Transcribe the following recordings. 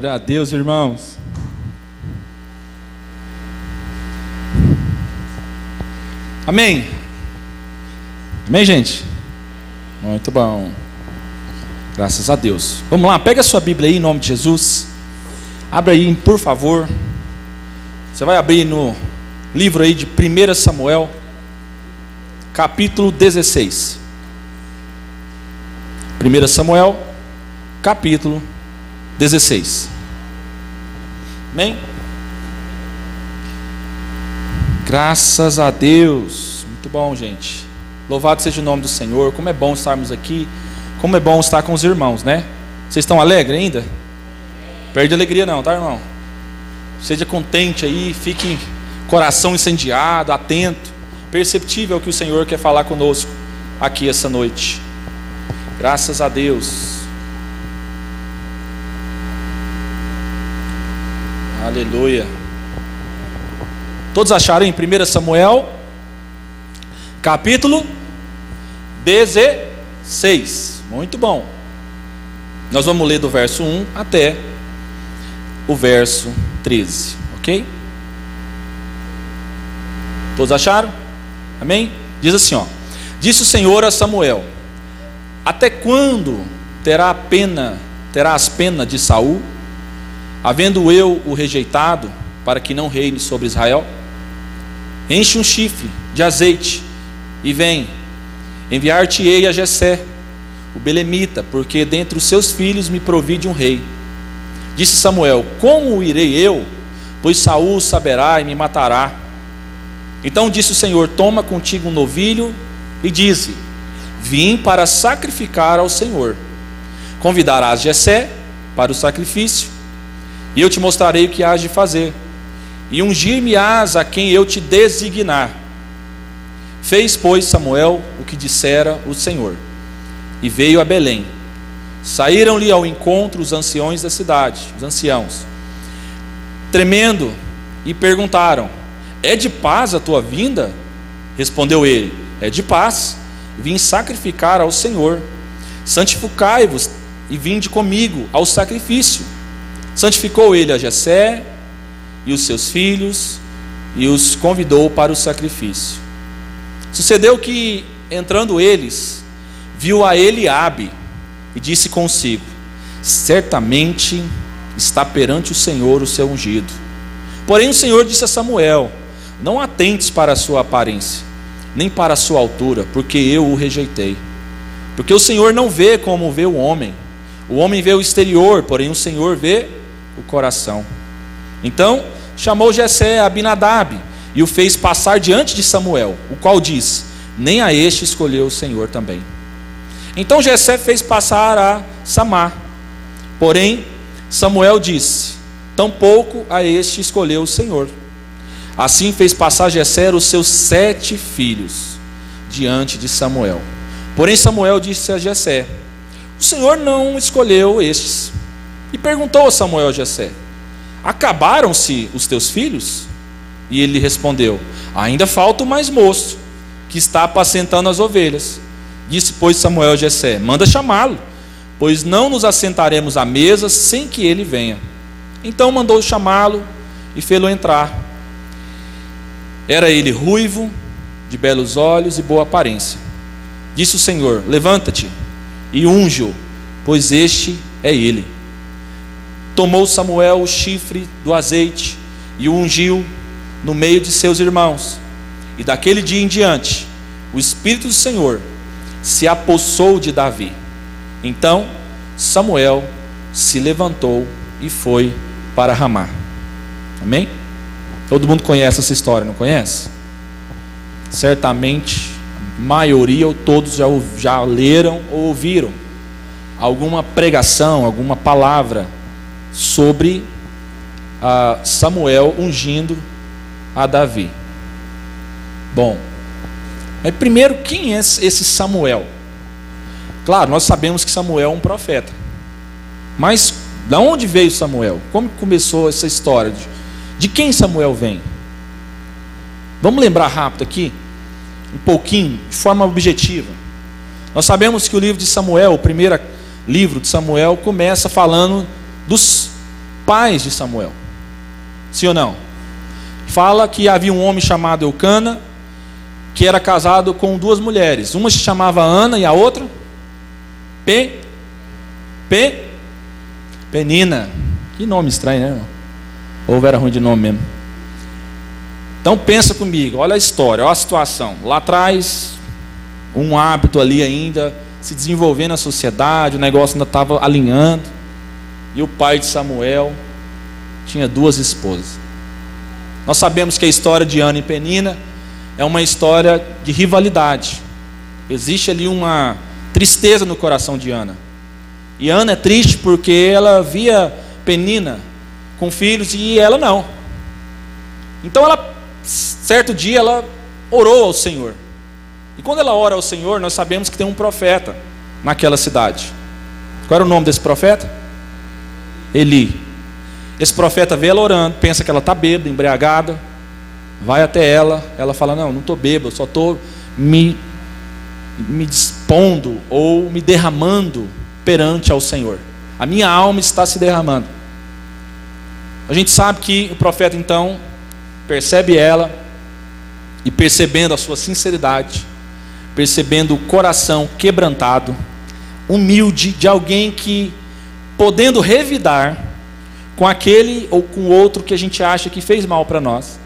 Glória a Deus, irmãos. Amém. Amém, gente? Muito bom. Graças a Deus. Vamos lá, pega a sua Bíblia aí em nome de Jesus. Abra aí, por favor. Você vai abrir no livro aí de 1 Samuel, capítulo 16. 1 Samuel, capítulo 16. Amém? Graças a Deus. Muito bom, gente. Louvado seja o nome do Senhor. Como é bom estarmos aqui. Como é bom estar com os irmãos, né? Vocês estão alegres ainda? Perde alegria não, tá, irmão? Seja contente aí, fique coração incendiado, atento, perceptível que o Senhor quer falar conosco aqui essa noite. Graças a Deus. Aleluia. Todos acharam em 1 Samuel, capítulo 16. Muito bom. Nós vamos ler do verso 1 até o verso 13, ok? Todos acharam? Amém? Diz assim, ó. Disse o Senhor a Samuel: Até quando terá pena, terás pena de Saul, havendo eu o rejeitado, para que não reine sobre Israel? Enche um chifre de azeite e vem. Enviar-te-ei a Jessé, o belemita, porque dentre os seus filhos me provide um rei. Disse Samuel: Como irei eu? Pois Saul saberá e me matará. Então disse o Senhor: Toma contigo um novilho e dize: Vim para sacrificar ao Senhor. Convidarás Jessé para o sacrifício, e eu te mostrarei o que hás de fazer e ungir-me-ás a quem eu te designar. Fez, pois, Samuel o que dissera o Senhor, e veio a Belém. Saíram-lhe ao encontro os anciões da cidade, os anciãos, tremendo, e perguntaram: É de paz a tua vinda? Respondeu ele: É de paz. Vim sacrificar ao Senhor. Santificai-vos e vinde comigo ao sacrifício. Santificou ele a Jessé, e os seus filhos e os convidou para o sacrifício. Sucedeu que, entrando eles, viu a Eliabe e disse consigo: Certamente está perante o Senhor o seu ungido. Porém o Senhor disse a Samuel: Não atentes para a sua aparência, nem para a sua altura, porque eu o rejeitei. Porque o Senhor não vê como vê o homem. O homem vê o exterior, porém o Senhor vê o coração. Então chamou Jessé a Abinadab e o fez passar diante de Samuel, o qual disse: Nem a este escolheu o Senhor também. Então Jessé fez passar a Samar. Porém, Samuel disse: Tampouco a este escolheu o Senhor. Assim fez passar Jessé os seus sete filhos diante de Samuel. Porém, Samuel disse a Jessé: O Senhor não escolheu estes. E perguntou a Samuel a Jessé: Acabaram-se os teus filhos? E ele respondeu: Ainda falta o mais moço, que está apacentando as ovelhas. Disse, pois, Samuel a Jessé: Manda chamá-lo, pois não nos assentaremos à mesa sem que ele venha. Então mandou chamá-lo e fê-lo entrar. Era ele ruivo, de belos olhos e boa aparência. Disse o Senhor: Levanta-te e unge-o, pois este é ele. Tomou Samuel o chifre do azeite e o ungiu no meio de seus irmãos. E daquele dia em diante, o Espírito do Senhor se apossou de Davi. Então Samuel se levantou e foi para Ramá. Amém? Todo mundo conhece essa história, não conhece? Certamente, maioria ou todos já, já leram ou ouviram alguma pregação, alguma palavra sobre a Samuel ungindo a Davi. Bom, mas primeiro, quem é esse Samuel? Claro, nós sabemos que Samuel é um profeta. Mas da onde veio Samuel? Como começou essa história? De, quem Samuel vem? Vamos lembrar rápido aqui, um pouquinho, de forma objetiva. Nós sabemos que o livro de Samuel, o primeiro livro de Samuel, começa falando dos pais de Samuel. Sim ou não? Fala que havia um homem chamado Eucana, que era casado com duas mulheres. Uma se chamava Ana e a outra? P. P. Penina. Que nome estranho, né? Ou era ruim de nome mesmo. Então pensa comigo, olha a história, olha a situação. Lá atrás, um hábito ali ainda se desenvolvendo na sociedade, o negócio ainda estava alinhando. E o pai de Samuel tinha duas esposas. Nós sabemos que a história de Ana e Penina é uma história de rivalidade. Existe ali uma tristeza no coração de Ana. E Ana é triste porque ela via Penina com filhos e ela não. Então ela certo dia ela orou ao Senhor. E quando ela ora ao Senhor, nós sabemos que tem um profeta naquela cidade. Qual era o nome desse profeta? Eli. Esse profeta vê ela orando, pensa que ela está bêbada, embriagada, vai até ela, ela fala: Não, não estou bêbada, só estou me, me dispondo ou me derramando perante ao Senhor. A minha alma está se derramando. A gente sabe que o profeta então percebe ela e percebendo a sua sinceridade, percebendo o coração quebrantado, humilde de alguém que podendo revidar com aquele ou com outro que a gente acha que fez mal para nós,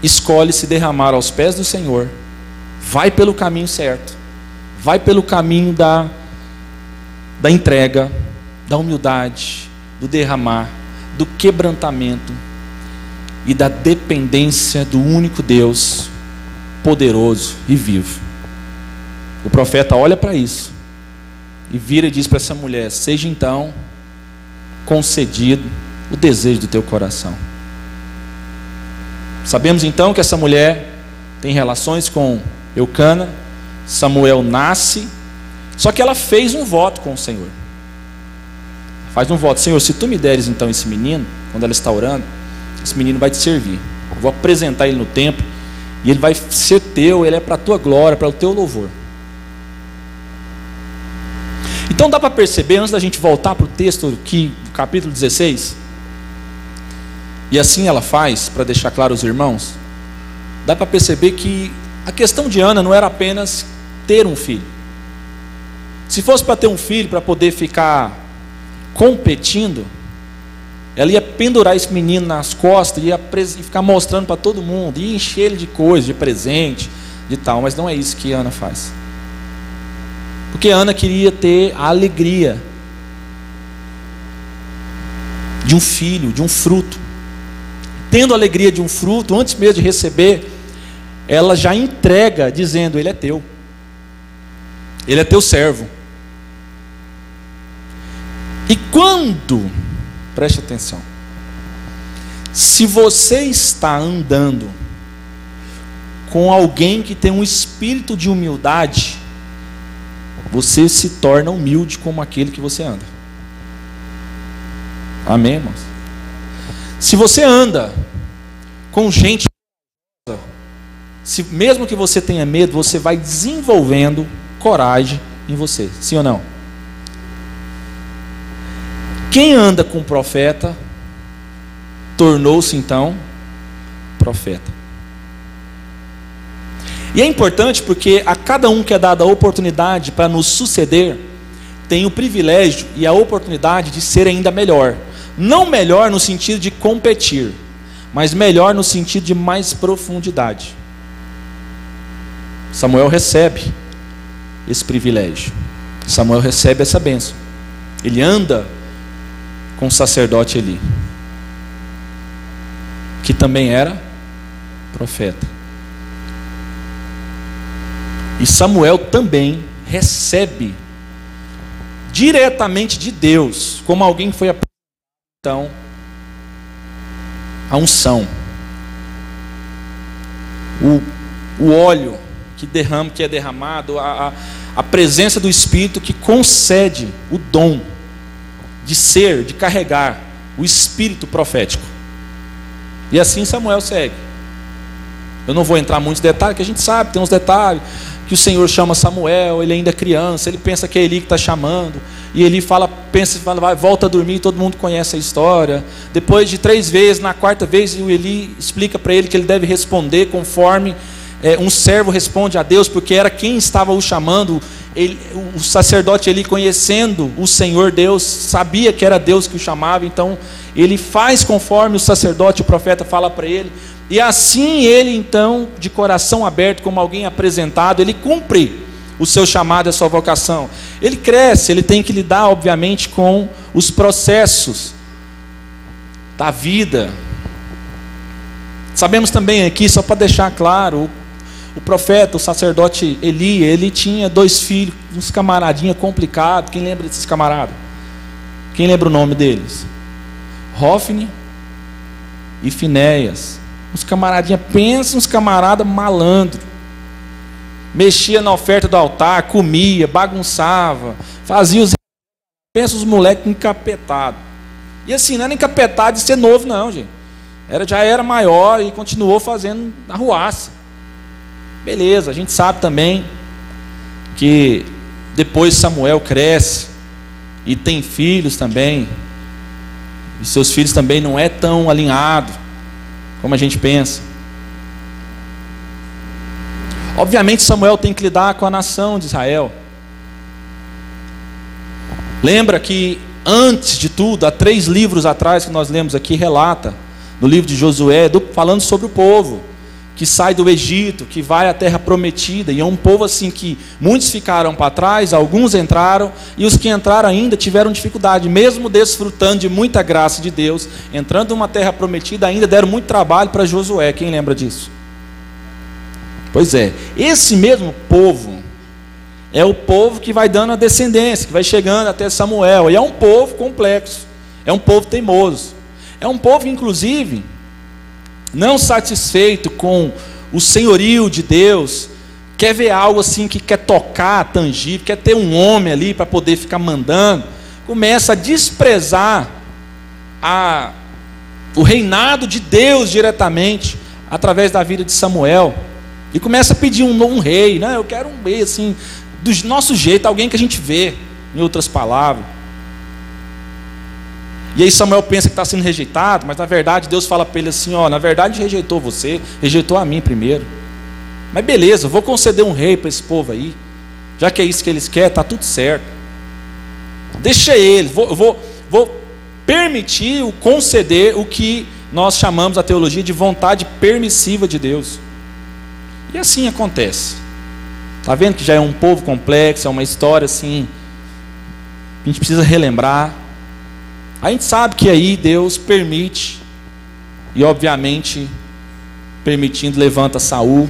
escolhe se derramar aos pés do Senhor, vai pelo caminho certo, vai pelo caminho da, da entrega, da humildade, do derramar, do quebrantamento e da dependência do único Deus poderoso e vivo. O profeta olha para isso e vira e diz para essa mulher: Seja então concedido o desejo do teu coração. Sabemos então que essa mulher tem relações com Eucana, Samuel nasce, só que ela fez um voto com o Senhor. Faz um voto, Senhor, se tu me deres então esse menino, quando ela está orando, esse menino vai te servir. Eu vou apresentar ele no templo e ele vai ser teu, ele é para a tua glória, para o teu louvor. Então dá para perceber, antes da gente voltar para o texto que capítulo 16, e assim ela faz, para deixar claro aos irmãos, dá para perceber que a questão de Ana não era apenas ter um filho. Se fosse para ter um filho, para poder ficar competindo, ela ia pendurar esse menino nas costas, ia ficar mostrando para todo mundo, ia encher ele de coisas, de presente, de tal, mas não é isso que Ana faz. Porque Ana queria ter a alegria de um filho, de um fruto. Tendo a alegria de um fruto, antes mesmo de receber, ela já entrega dizendo: Ele é teu, Ele é teu servo. E quando, preste atenção, se você está andando com alguém que tem um espírito de humildade, você se torna humilde como aquele que você anda. Amém, irmãos? Se você anda com gente, se mesmo que você tenha medo, você vai desenvolvendo coragem em você, sim ou não? Quem anda com profeta tornou-se então profeta. E é importante porque a cada um que é dada a oportunidade para nos suceder, tem o privilégio e a oportunidade de ser ainda melhor. Não melhor no sentido de competir, mas melhor no sentido de mais profundidade. Samuel recebe esse privilégio. Samuel recebe essa bênção. Ele anda com o sacerdote Eli, que também era profeta. E Samuel também recebe diretamente de Deus, como alguém foi então a unção, o, o óleo que derrama, que é derramado, a, a, a presença do Espírito que concede o dom de ser, de carregar o espírito profético. E assim Samuel segue. Eu não vou entrar muitos detalhes, que a gente sabe, tem uns detalhes que o Senhor chama Samuel, ele ainda é criança, ele pensa que é Eli que está chamando, E ele fala, pensa, fala, vai, volta a dormir, todo mundo conhece a história. Depois de três vezes, na quarta vez, o Eli explica para ele que ele deve responder conforme é, um servo responde a Deus, porque era quem estava o chamando. Ele, o sacerdote Eli, conhecendo o Senhor Deus, sabia que era Deus que o chamava, então ele faz conforme o sacerdote, o profeta fala para ele. E assim ele, então, de coração aberto, como alguém apresentado, ele cumpre o seu chamado e a sua vocação. Ele cresce, ele tem que lidar, obviamente, com os processos da vida. Sabemos também aqui, só para deixar claro, o, profeta, o sacerdote Eli, ele tinha dois filhos, uns camaradinha complicado. Quem lembra desses camaradas? Quem lembra o nome deles? Hofni e Finéias. Uns camaradinha, pensa uns camaradas malandro mexia na oferta do altar, comia, bagunçava, fazia os. Pensa os moleques encapetados. E assim, não era encapetado de ser novo, não, gente. Era, já era maior e continuou fazendo arruaça. Beleza, a gente sabe também que depois Samuel cresce e tem filhos também. E seus filhos também não é tão alinhado como a gente pensa. Obviamente, Samuel tem que lidar com a nação de Israel. Lembra que, antes de tudo, há três livros atrás que nós lemos aqui, relata, no livro de Josué, do, falando sobre o povo que sai do Egito, que vai à terra prometida, e é um povo assim que muitos ficaram para trás, alguns entraram, e os que entraram ainda tiveram dificuldade, mesmo desfrutando de muita graça de Deus, entrando numa terra prometida, ainda deram muito trabalho para Josué. Quem lembra disso? Pois é, esse mesmo povo é o povo que vai dando a descendência, que vai chegando até Samuel, e é um povo complexo, é um povo teimoso, é um povo, inclusive, não satisfeito com o senhorio de Deus, quer ver algo assim que quer tocar, tangível, quer ter um homem ali para poder ficar mandando, começa a desprezar a, o reinado de Deus diretamente através da vida de Samuel. E começa a pedir um, um rei, né? Eu quero um rei assim, do nosso jeito, alguém que a gente vê, em outras palavras. E aí Samuel pensa que está sendo rejeitado, mas na verdade Deus fala para ele assim: ó, na verdade rejeitou você, rejeitou a mim primeiro. Mas beleza, vou conceder um rei para esse povo aí, já que é isso que eles querem, está tudo certo. Deixa ele, vou, vou, vou permitir, conceder o que nós chamamos a teologia de vontade permissiva de Deus. E assim acontece. Está vendo que já é um povo complexo, é uma história assim. A gente precisa relembrar. A gente sabe que aí Deus permite, e obviamente, permitindo, levanta Saul.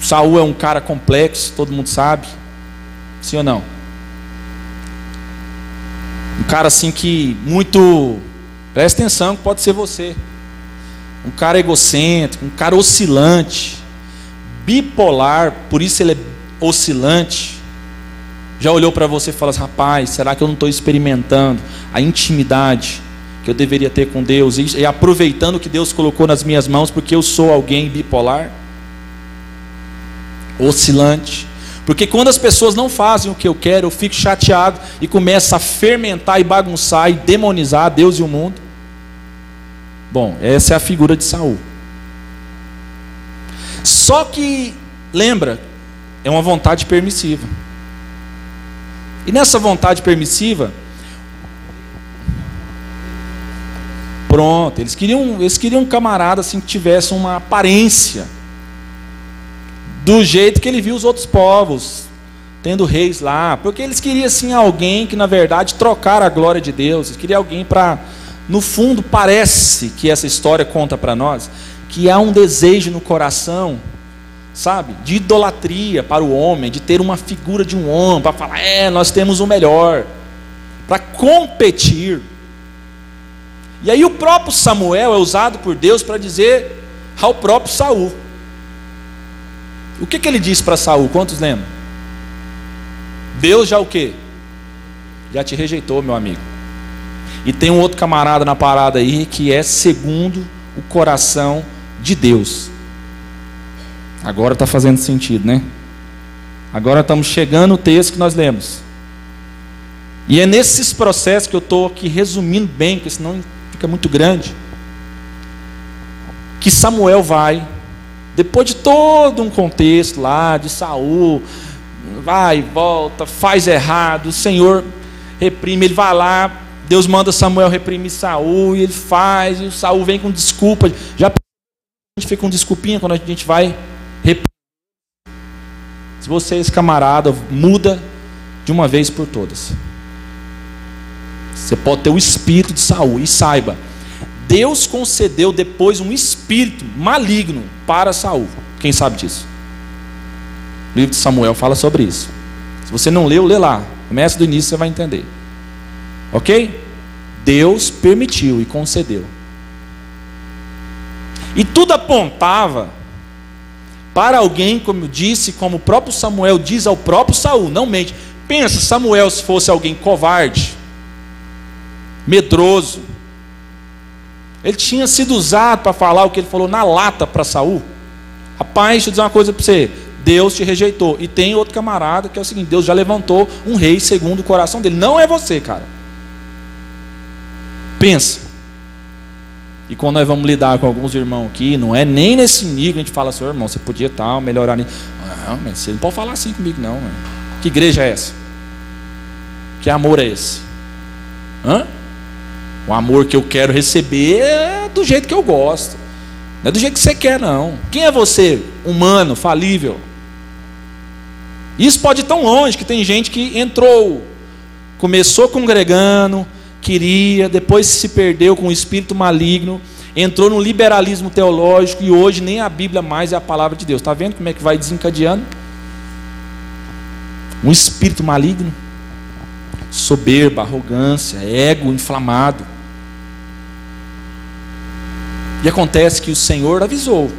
Saul é um cara complexo, todo mundo sabe. Sim ou não? Um cara assim que muito. Presta atenção, que pode ser você um cara egocêntrico, um cara oscilante, bipolar, por isso ele é oscilante. Já olhou para você e falou assim: rapaz, será que eu não estou experimentando a intimidade que eu deveria ter com Deus e, e aproveitando o que Deus colocou nas minhas mãos, porque eu sou alguém bipolar? Oscilante. Porque quando as pessoas não fazem o que eu quero, eu fico chateado e começo a fermentar e bagunçar e demonizar Deus e o mundo. Bom, essa é a figura de Saul. Só que, lembra, é uma vontade permissiva. E nessa vontade permissiva, pronto, eles queriam, eles queriam um camarada assim que tivesse uma aparência do jeito que ele viu os outros povos tendo reis lá, porque eles queriam assim alguém que na verdade trocar a glória de Deus, eles queriam alguém para no fundo, parece que essa história conta para nós que há um desejo no coração, sabe, de idolatria para o homem, de ter uma figura de um homem, para falar, é, nós temos o melhor, para competir. E aí o próprio Samuel é usado por Deus para dizer ao próprio Saul. O que, que ele disse para Saul? Quantos lembram? Deus já o quê? Já te rejeitou, meu amigo. E tem um outro camarada na parada aí que é segundo o coração de Deus. Agora está fazendo sentido, né? Agora estamos chegando no texto que nós lemos. E é nesses processos que eu estou aqui resumindo bem, porque senão fica muito grande. Que Samuel vai, depois de todo um contexto lá de Saul, vai volta, faz errado, o Senhor reprime, ele vai lá, Deus manda Samuel reprimir Saul, e ele faz, e o Saul vem com desculpa. Já a gente fica com desculpinha quando a gente vai. Se você é esse camarada, muda de uma vez por todas. Você pode ter o espírito de Saul e saiba, Deus concedeu depois um espírito maligno para Saul. Quem sabe disso? O livro de Samuel fala sobre isso. Se você não leu, lê lá. Começa do início, você vai entender. Ok? Deus permitiu e concedeu. E tudo apontava para alguém, como eu disse, como o próprio Samuel diz ao próprio Saul, não mente. Pensa, Samuel se fosse alguém covarde, medroso. Ele tinha sido usado para falar o que ele falou na lata para Saul. Rapaz, deixa eu dizer uma coisa para você. Deus te rejeitou. E tem outro camarada que é o seguinte: Deus já levantou um rei segundo o coração dele. Não é você, cara. Pensa. E quando nós vamos lidar com alguns irmãos aqui, não é nem nesse nível que a gente fala assim, irmão, você podia tal, melhorar. Não, mas você não pode falar assim comigo, não. Mano. Que igreja é essa? Que amor é esse? Hã? O amor que eu quero receber é do jeito que eu gosto. Não é do jeito que você quer, não. Quem é você? Humano, falível. Isso pode ir tão longe que tem gente que entrou, começou congregando, queria, depois se perdeu com o espírito maligno, entrou no liberalismo teológico e hoje nem a Bíblia mais é a palavra de Deus. Está vendo como é que vai desencadeando? Um espírito maligno, soberba, arrogância, ego inflamado. E acontece que o Senhor avisou.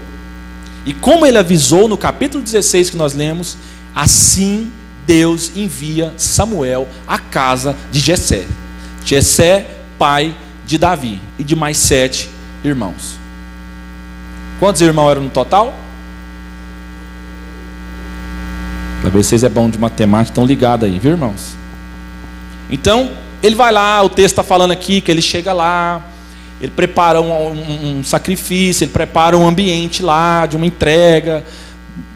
E como ele avisou no capítulo 16 que nós lemos, assim Deus envia Samuel à casa de Jessé. Jessé, pai de Davi, e de mais sete irmãos. Quantos irmãos eram no total? Para ver vocês é bom de matemática, estão ligados aí, viu, irmãos? Então, ele vai lá, o texto está falando aqui que ele chega lá, ele prepara um, um, um, sacrifício, ele prepara um ambiente lá de uma entrega,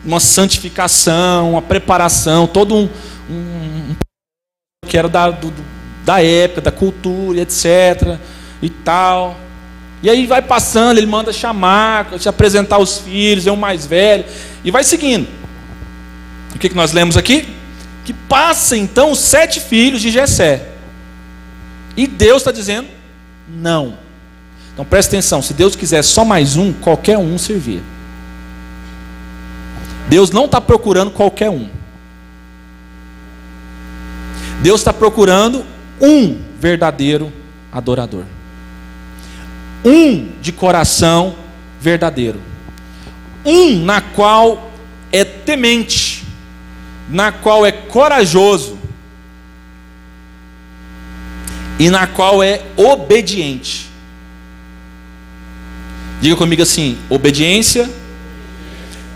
uma santificação, uma preparação, todo um, um que era da, do, da época, da cultura, etc. e tal. E aí vai passando, ele manda chamar, te apresentar os filhos, é o mais velho, e vai seguindo. O que, que nós lemos aqui? Que passa então os sete filhos de Jessé. E Deus está dizendo, não. Então presta atenção, se Deus quiser só mais um, qualquer um servia. Deus não está procurando qualquer um. Deus está procurando um verdadeiro adorador. Um de coração verdadeiro. Um na qual é temente, na qual é corajoso e na qual é obediente. Diga comigo assim: obediência,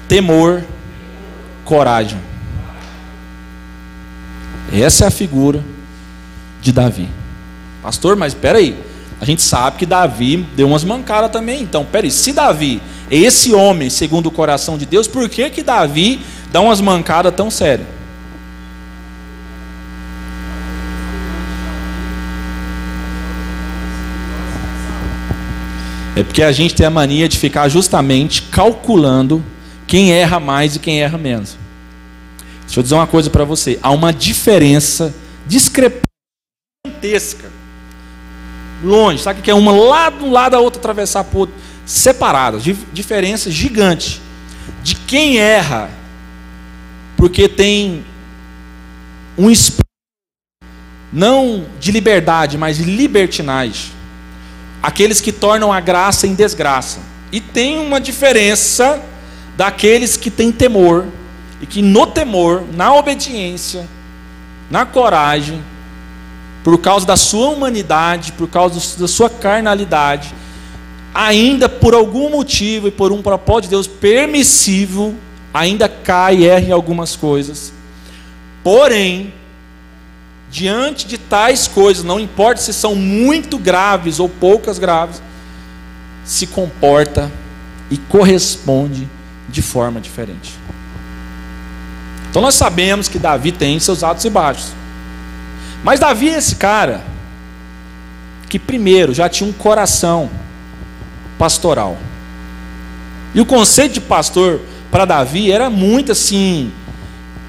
temor, coragem. Essa é a figura de Davi. Pastor, mas espera aí. A gente sabe que Davi deu umas mancadas também. Então, peraí, se Davi é esse homem segundo o coração de Deus, por que que Davi dá umas mancadas tão sérias? É porque a gente tem a mania de ficar justamente calculando quem erra mais e quem erra menos. Deixa eu dizer uma coisa para você: há uma diferença discrepantesca. Longe, sabe o que é uma lá de um lado, a outra atravessar por outro, separadas, diferença gigante de quem erra, porque tem um espírito não de liberdade, mas de libertinagem aqueles que tornam a graça em desgraça. E tem uma diferença daqueles que têm temor e que no temor, na obediência, na coragem, por causa da sua humanidade, por causa da sua carnalidade, ainda por algum motivo e por um propósito de Deus permissivo, ainda cai e erra em algumas coisas. Porém, diante de tais coisas, não importa se são muito graves ou poucas graves, se comporta e corresponde de forma diferente. Então nós sabemos que Davi tem seus altos e baixos. Mas Davi é esse cara que primeiro já tinha um coração pastoral. E o conceito de pastor para Davi era muito assim,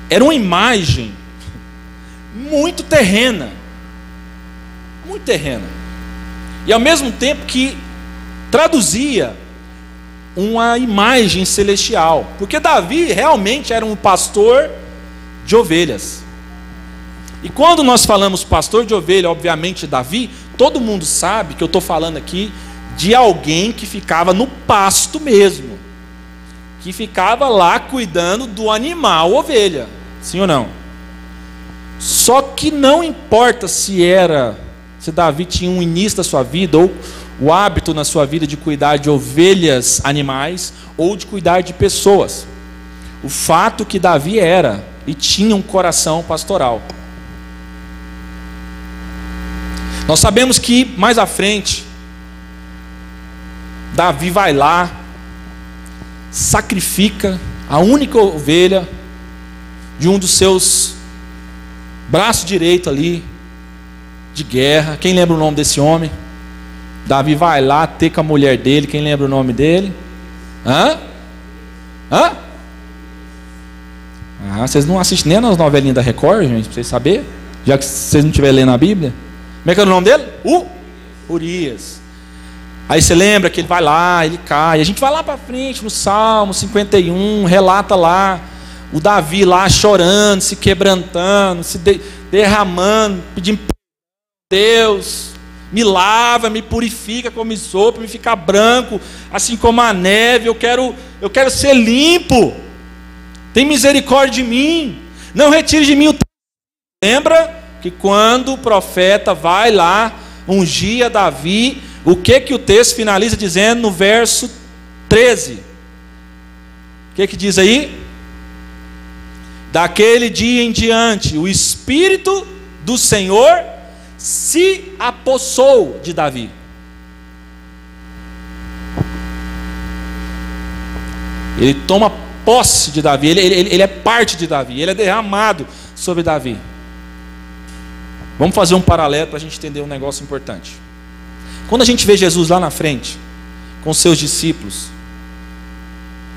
era uma imagem muito terrena. Muito terrena. E ao mesmo tempo que traduzia uma imagem celestial. Porque Davi realmente era um pastor de ovelhas. E quando nós falamos pastor de ovelha, obviamente Davi, todo mundo sabe que eu estou falando aqui de alguém que ficava no pasto mesmo, que ficava lá cuidando do animal ovelha, sim ou não? Só que não importa se era, se Davi tinha um início da sua vida, ou o hábito na sua vida de cuidar de ovelhas, animais, ou de cuidar de pessoas. O fato que Davi era e tinha um coração pastoral. Nós sabemos que mais à frente, Davi vai lá, sacrifica a única ovelha de um dos seus braço direito ali, de guerra. Quem lembra o nome desse homem? Davi vai lá ter com a mulher dele. Quem lembra o nome dele? Hã? Hã? Ah, vocês não assistem nem nas novelinhas da Record, gente, pra vocês saberem? Já que vocês não estiverem lendo a Bíblia. Como é que é o nome dele? U Urias. Aí você lembra que ele vai lá, ele cai. A gente vai lá para frente no Salmo 51, relata lá o Davi lá chorando, se quebrantando, se de, derramando, pedindo Deus, me lava, me purifica como sopa, me ficar branco, assim como a neve. Eu quero, eu quero ser limpo. Tem misericórdia de mim. Não retire de mim o Lembra que quando o profeta vai lá ungir Davi, o que que o texto finaliza dizendo no verso 13? O que que diz aí? Daquele dia em diante, o Espírito do Senhor se apossou de Davi. Ele toma posse de Davi, ele, ele, ele é parte de Davi, ele é derramado sobre Davi. Vamos fazer um paralelo para a gente entender um negócio importante. Quando a gente vê Jesus lá na frente, com seus discípulos,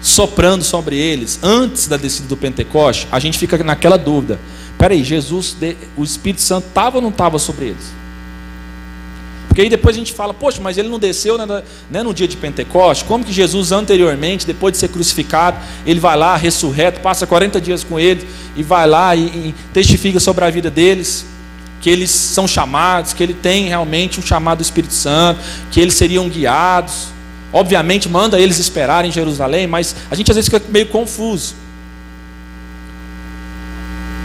soprando sobre eles antes da descida do Pentecoste, a gente fica naquela dúvida: peraí, Jesus, o Espírito Santo estava ou não estava sobre eles? Porque aí depois a gente fala, poxa, mas ele não desceu né, né, no dia de Pentecoste? Como que Jesus anteriormente, depois de ser crucificado, ele vai lá, ressurreto, passa 40 dias com ele e vai lá e, e testifica sobre a vida deles? Que eles são chamados, que ele tem realmente um chamado do Espírito Santo, que eles seriam guiados. Obviamente manda eles esperarem em Jerusalém, mas a gente às vezes fica meio confuso.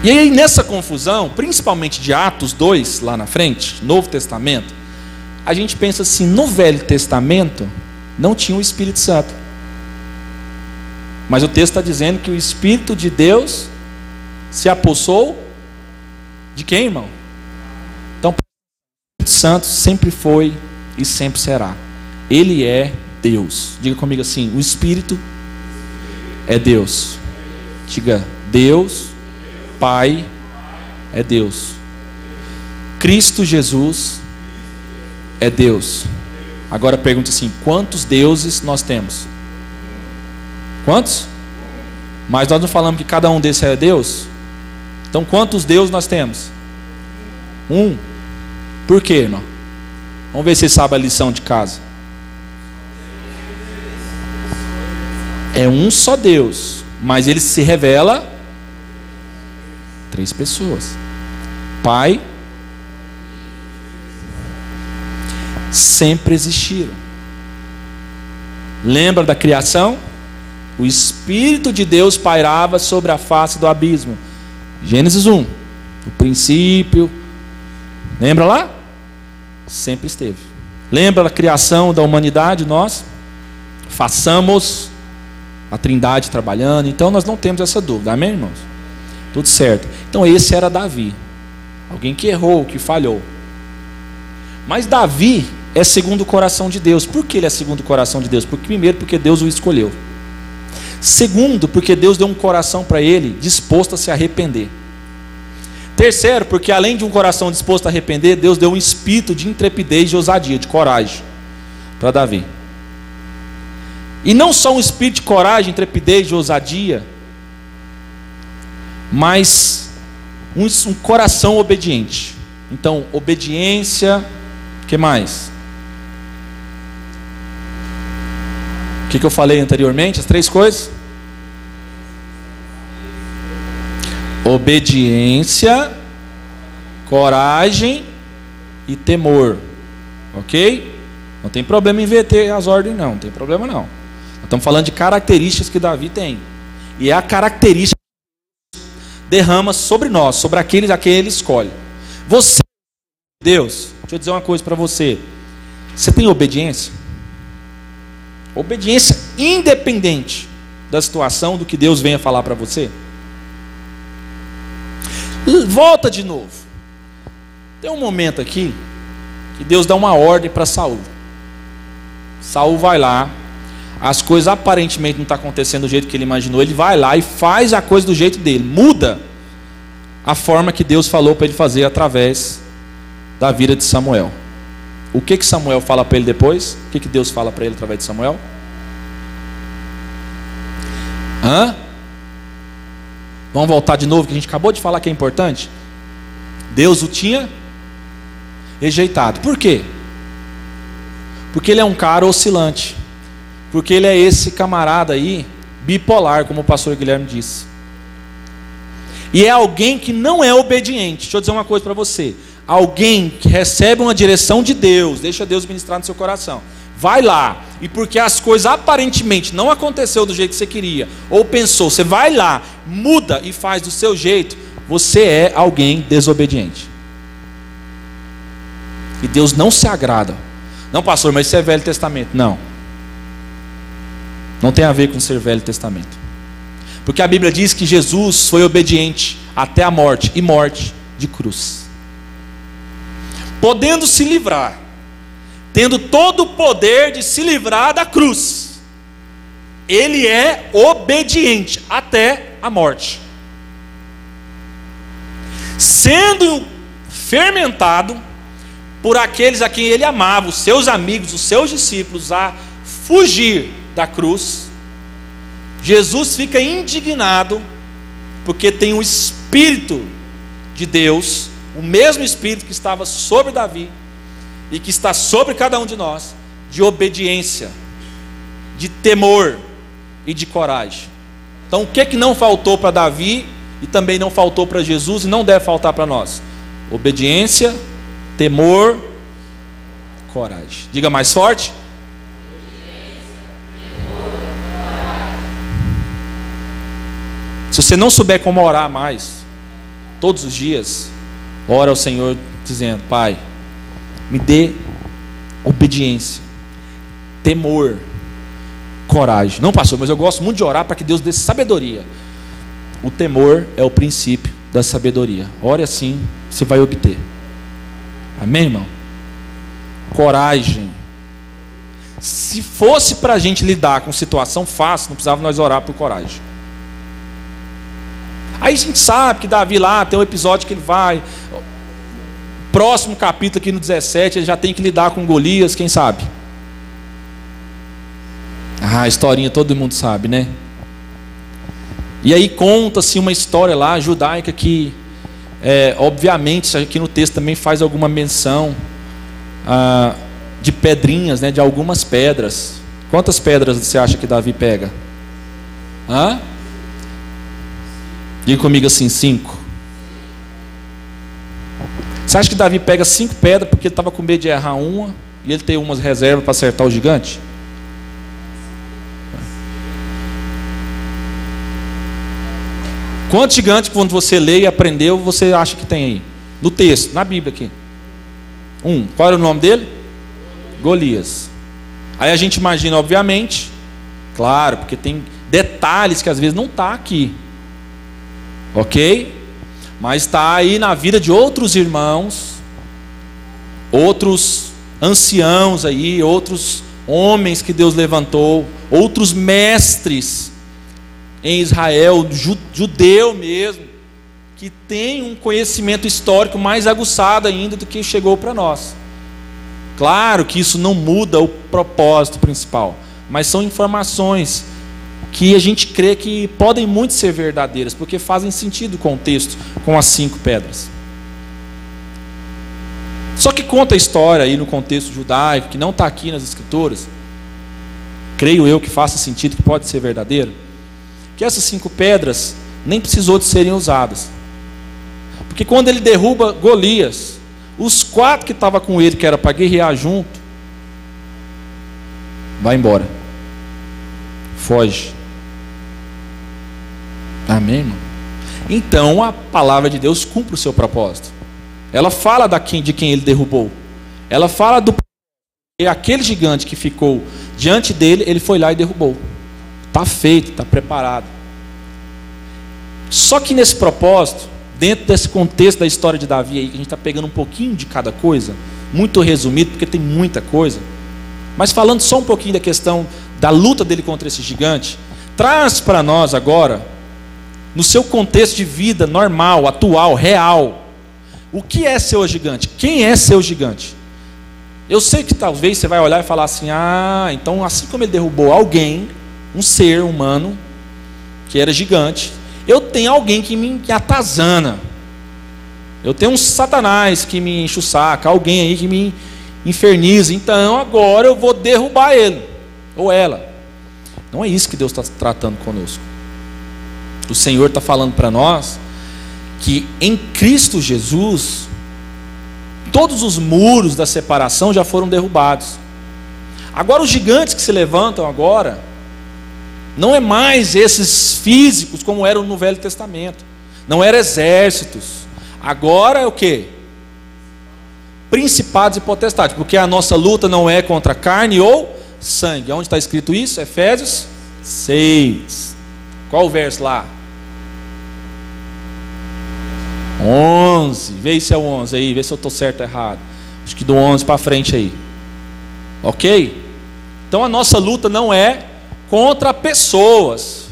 E aí nessa confusão, principalmente de Atos 2 lá na frente, Novo Testamento, a gente pensa assim, no Velho Testamento não tinha o Espírito Santo. Mas o texto está dizendo que o Espírito de Deus se apossou de quem, irmão? Santo sempre foi e sempre será. Ele é Deus. Diga comigo assim: o Espírito é Deus. Diga, Deus, Pai é Deus. Cristo Jesus é Deus. Agora pergunta assim: quantos deuses nós temos? Quantos? Mas nós não falamos que cada um desses é Deus? Então quantos deuses nós temos? Um. Por quê, irmão? Vamos ver se você sabe a lição de casa. É um só Deus, mas ele se revela três pessoas: Pai, sempre existiram. Lembra da criação? O Espírito de Deus pairava sobre a face do abismo. Gênesis 1. O princípio. Lembra lá? Sempre esteve. Lembra da criação da humanidade? Nós façamos a Trindade trabalhando. Então nós não temos essa dúvida. Amém, irmãos? Tudo certo. Então esse era Davi. alguém que errou, que falhou. Mas Davi é segundo o coração de Deus. Por que ele é segundo o coração de Deus? Porque primeiro, porque Deus o escolheu. Segundo, porque Deus deu um coração para ele disposto a se arrepender. Terceiro, porque além de um coração disposto a arrepender, Deus deu um espírito de intrepidez, de ousadia, de coragem para Davi. E não só um espírito de coragem, intrepidez, de ousadia, mas um, um coração obediente. Então, obediência, que mais? O que, que eu falei anteriormente? As três coisas? Obediência, coragem e temor. Ok? Não tem problema em inverter as ordens, não. Não tem problema, não. Estamos falando de características que Davi tem. E é a característica que derrama sobre nós, sobre aqueles a quem ele escolhe. Você, Deus, deixa eu dizer uma coisa para você. Você tem obediência? Obediência independente da situação, do que Deus venha falar para você. Volta de novo. Tem um momento aqui que Deus dá uma ordem para Saul. Saul vai lá, as coisas aparentemente não estão tá acontecendo do jeito que ele imaginou, ele vai lá e faz a coisa do jeito dele, muda a forma que Deus falou para ele fazer através da vida de Samuel. O que que Samuel fala para ele depois? O que que Deus fala para ele através de Samuel? Hã? Vamos voltar de novo que a gente acabou de falar que é importante. Deus o tinha rejeitado. Por quê? Porque ele é um cara oscilante. Porque ele é esse camarada aí, bipolar, como o pastor Guilherme disse. E é alguém que não é obediente. Deixa eu dizer uma coisa para você. Alguém que recebe uma direção de Deus, deixa Deus ministrar no seu coração. Vai lá, e porque as coisas aparentemente não aconteceu do jeito que você queria, ou pensou, você vai lá, muda e faz do seu jeito, você é alguém desobediente. E Deus não se agrada. Não, pastor, mas isso é Velho Testamento. Não. Não tem a ver com ser Velho Testamento. Porque a Bíblia diz que Jesus foi obediente até a morte e morte de cruz. Podendo se livrar, tendo todo o poder de se livrar da cruz, ele é obediente até a morte. Sendo fermentado por aqueles a quem ele amava, os seus amigos, os seus discípulos, a fugir da cruz, Jesus fica indignado, porque tem o Espírito de Deus, o mesmo Espírito que estava sobre Davi e que está sobre cada um de nós, de obediência, de temor e de coragem. Então, o que, que não faltou para Davi e também não faltou para Jesus e não deve faltar para nós? Obediência, temor, coragem. Diga mais forte. Se você não souber como orar mais, todos os dias, ora ao Senhor dizendo: Pai, me dê obediência, temor, coragem. Não, pastor, mas eu gosto muito de orar para que Deus dê sabedoria. O temor é o princípio da sabedoria. Ore assim, você vai obter. Amém, irmão? Coragem. Se fosse para a gente lidar com situação fácil, não precisava nós orar por coragem. Aí a gente sabe que Davi lá tem um episódio que ele vai. Próximo capítulo aqui no 17, ele já tem que lidar com Golias, quem sabe? Ah, a historinha todo mundo sabe, né? E aí conta-se uma história lá judaica que, é, obviamente, aqui no texto também faz alguma menção ah, de pedrinhas, né, de algumas pedras. Quantas pedras você acha que Davi pega? Hã? Diga comigo assim: cinco. Você acha que Davi pega cinco pedras porque ele estava com medo de errar uma e ele tem umas reservas para acertar o gigante? Quantos gigantes, quando você lê e aprendeu, você acha que tem aí? No texto, na Bíblia aqui. Um. Qual era o nome dele? Golias. Aí a gente imagina, obviamente, claro, porque tem detalhes que às vezes não está aqui. Ok? Mas está aí na vida de outros irmãos, outros anciãos aí, outros homens que Deus levantou, outros mestres em Israel, judeu mesmo, que tem um conhecimento histórico mais aguçado ainda do que chegou para nós. Claro que isso não muda o propósito principal, mas são informações que a gente crê que podem muito ser verdadeiras, porque fazem sentido com o texto, com as cinco pedras. Só que conta a história aí no contexto judaico, que não está aqui nas escrituras, creio eu que faça sentido, que pode ser verdadeiro, que essas cinco pedras nem precisou de serem usadas. Porque quando ele derruba Golias, os quatro que estavam com ele, que era para guerrear junto, vai embora. Foge. Amém, irmão? Então a palavra de Deus cumpre o seu propósito. Ela fala da quem, de quem ele derrubou. Ela fala do aquele gigante que ficou diante dele, ele foi lá e derrubou. Está feito, está preparado. Só que nesse propósito, dentro desse contexto da história de Davi aí, que a gente está pegando um pouquinho de cada coisa, muito resumido, porque tem muita coisa, mas falando só um pouquinho da questão da luta dele contra esse gigante, traz para nós agora no seu contexto de vida normal, atual, real. O que é seu gigante? Quem é seu gigante? Eu sei que talvez você vai olhar e falar assim: ah, então assim como ele derrubou alguém, um ser humano, que era gigante, eu tenho alguém que me atazana. Eu tenho um satanás que me enche o saco, alguém aí que me inferniza. Então agora eu vou derrubar ele ou ela. Não é isso que Deus está tratando conosco. O Senhor está falando para nós que em Cristo Jesus, todos os muros da separação já foram derrubados. Agora, os gigantes que se levantam agora, não é mais esses físicos como eram no Velho Testamento. Não eram exércitos. Agora é o que? Principados e potestades. Porque a nossa luta não é contra carne ou sangue. Onde está escrito isso? Efésios 6. Qual o verso lá? 11. Vê se é o 11 aí, vê se eu estou certo ou errado. Acho que do 11 para frente aí. Ok? Então a nossa luta não é contra pessoas.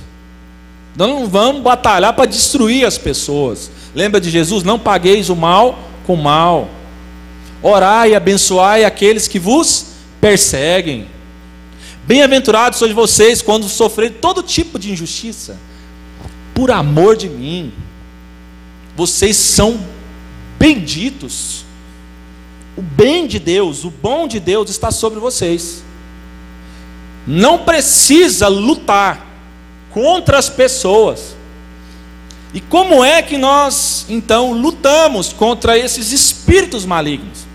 Não vamos batalhar para destruir as pessoas. Lembra de Jesus? Não pagueis o mal com mal. Orai e abençoai aqueles que vos perseguem. Bem-aventurados sois vocês quando sofrerem todo tipo de injustiça, por amor de mim vocês são benditos. O bem de Deus, o bom de Deus está sobre vocês. Não precisa lutar contra as pessoas. E como é que nós então lutamos contra esses espíritos malignos?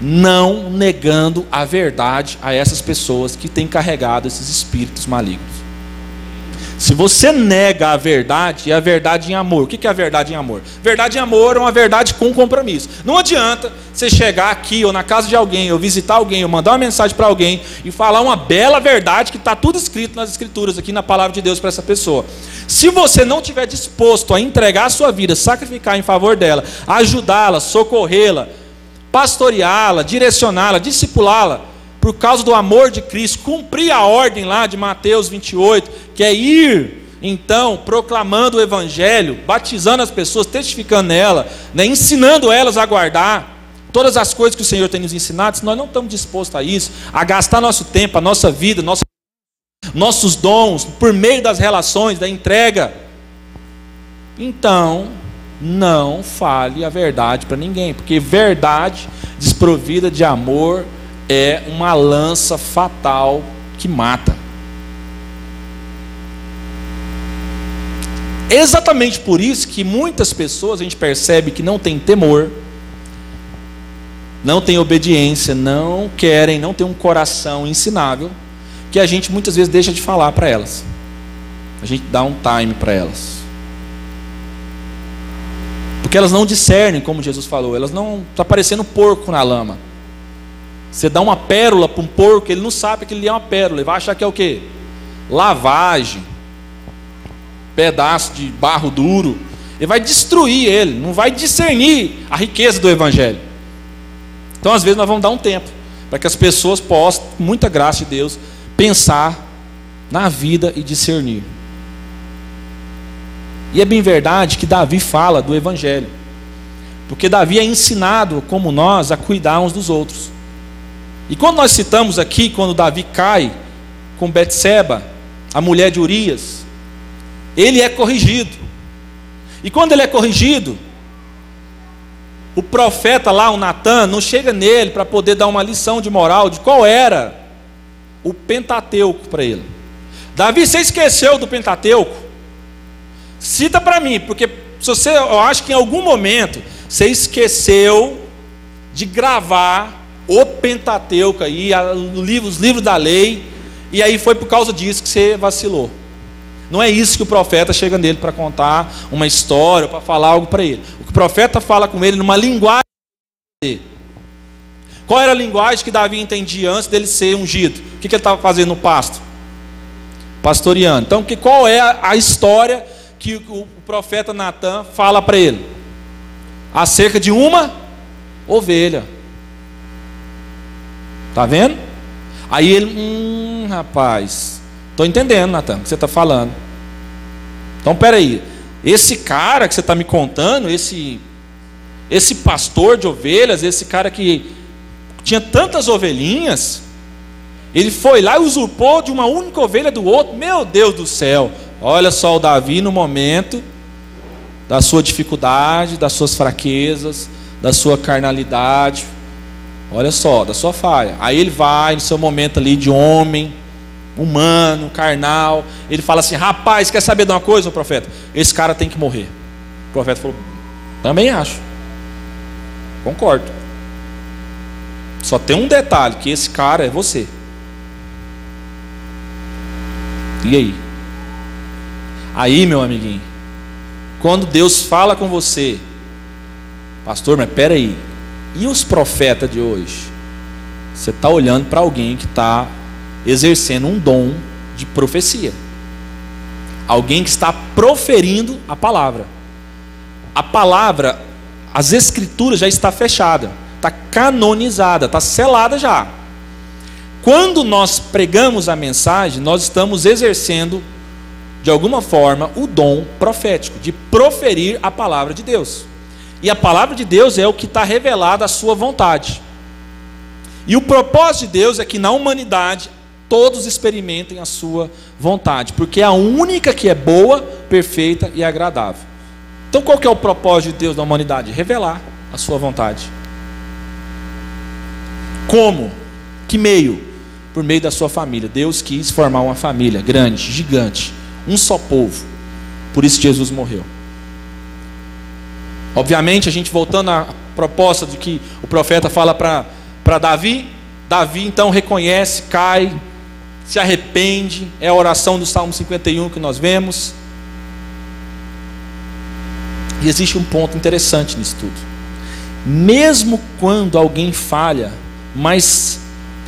Não negando a verdade a essas pessoas que têm carregado esses espíritos malignos. Se você nega a verdade, é a verdade em amor. O que é a verdade em amor? Verdade em amor é uma verdade com compromisso. Não adianta você chegar aqui ou na casa de alguém, ou visitar alguém, ou mandar uma mensagem para alguém e falar uma bela verdade que está tudo escrito nas escrituras, aqui na palavra de Deus para essa pessoa. Se você não estiver disposto a entregar a sua vida, sacrificar em favor dela, ajudá-la, socorrê-la, pastoreá-la, direcioná-la, discipulá-la, por causa do amor de Cristo, cumprir a ordem lá de Mateus 28, que é ir, então, proclamando o Evangelho, batizando as pessoas, testificando nela, né, ensinando elas a guardar todas as coisas que o Senhor tem nos ensinado, se nós não estamos dispostos a isso, a gastar nosso tempo, a nossa vida, nossa, nossos dons, por meio das relações, da entrega, então, não fale a verdade para ninguém, porque verdade desprovida de amor é uma lança fatal que mata. Exatamente por isso que muitas pessoas a gente percebe que não tem temor, não tem obediência, não querem, não tem um coração ensinável, que a gente muitas vezes deixa de falar para elas. A gente dá um time para elas. Porque elas não discernem, como Jesus falou, elas não está parecendo porco na lama. Você dá uma pérola para um porco, ele não sabe que ele é uma pérola, ele vai achar que é o quê? Lavagem, pedaço de barro duro. Ele vai destruir ele, não vai discernir a riqueza do Evangelho. Então, às vezes, nós vamos dar um tempo para que as pessoas possam, com muita graça de Deus, pensar na vida e discernir. E é bem verdade que Davi fala do Evangelho, porque Davi é ensinado, como nós, a cuidar uns dos outros. E quando nós citamos aqui, quando Davi cai com Betseba, a mulher de Urias, ele é corrigido. E quando ele é corrigido, o profeta lá, o Natan, não chega nele para poder dar uma lição de moral de qual era o Pentateuco para ele. Davi, você esqueceu do Pentateuco? Cita para mim, porque se você, eu acho que em algum momento você esqueceu de gravar o Pentateuco aí, os livros da lei, e aí foi por causa disso que você vacilou. Não é isso que o profeta chega nele para contar uma história, para falar algo para ele. O que o profeta fala com ele numa linguagem. Qual era a linguagem que Davi entendia antes dele ser ungido? O que, que ele estava fazendo no pasto? Pastoreando. Então, que, qual é a história que o, o profeta Natan fala para ele? Acerca de uma ovelha. Tá vendo? Aí ele, hum, rapaz, estou entendendo, Natan, o que você está falando. Então, peraí, esse cara que você está me contando, esse, esse pastor de ovelhas, esse cara que tinha tantas ovelhinhas, ele foi lá e usurpou de uma única ovelha do outro. Meu Deus do céu! Olha só o Davi no momento da sua dificuldade, das suas fraquezas, da sua carnalidade. Olha só, da sua falha. Aí ele vai no seu momento ali de homem, humano, carnal. Ele fala assim: Rapaz, quer saber de uma coisa, profeta? Esse cara tem que morrer. O profeta falou: Também acho. Concordo. Só tem um detalhe: que esse cara é você. E aí? Aí, meu amiguinho, quando Deus fala com você, pastor, mas peraí, e os profetas de hoje? Você está olhando para alguém que está exercendo um dom de profecia. Alguém que está proferindo a palavra. A palavra, as escrituras já está fechada, está canonizada, está selada já. Quando nós pregamos a mensagem, nós estamos exercendo de alguma forma o dom profético de proferir a palavra de Deus. E a palavra de Deus é o que está revelado a sua vontade. E o propósito de Deus é que na humanidade todos experimentem a sua vontade, porque é a única que é boa, perfeita e agradável. Então qual que é o propósito de Deus na humanidade? Revelar a sua vontade. Como? Que meio? Por meio da sua família. Deus quis formar uma família grande, gigante, um só povo. Por isso Jesus morreu. Obviamente, a gente voltando à proposta de que o profeta fala para Davi, Davi então reconhece, cai, se arrepende, é a oração do Salmo 51 que nós vemos. E existe um ponto interessante nisso tudo. Mesmo quando alguém falha, mas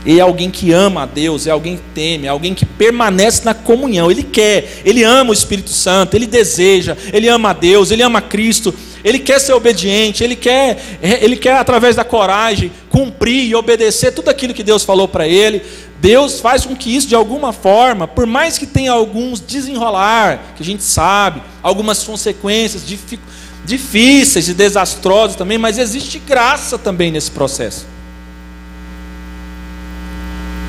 é alguém que ama a Deus, é alguém que teme, é alguém que permanece na comunhão, ele quer, ele ama o Espírito Santo, ele deseja, ele ama a Deus, ele ama Cristo, ele quer ser obediente, ele quer, ele quer através da coragem cumprir e obedecer tudo aquilo que Deus falou para ele. Deus faz com que isso de alguma forma, por mais que tenha alguns desenrolar, que a gente sabe, algumas consequências difíceis e desastrosas também, mas existe graça também nesse processo.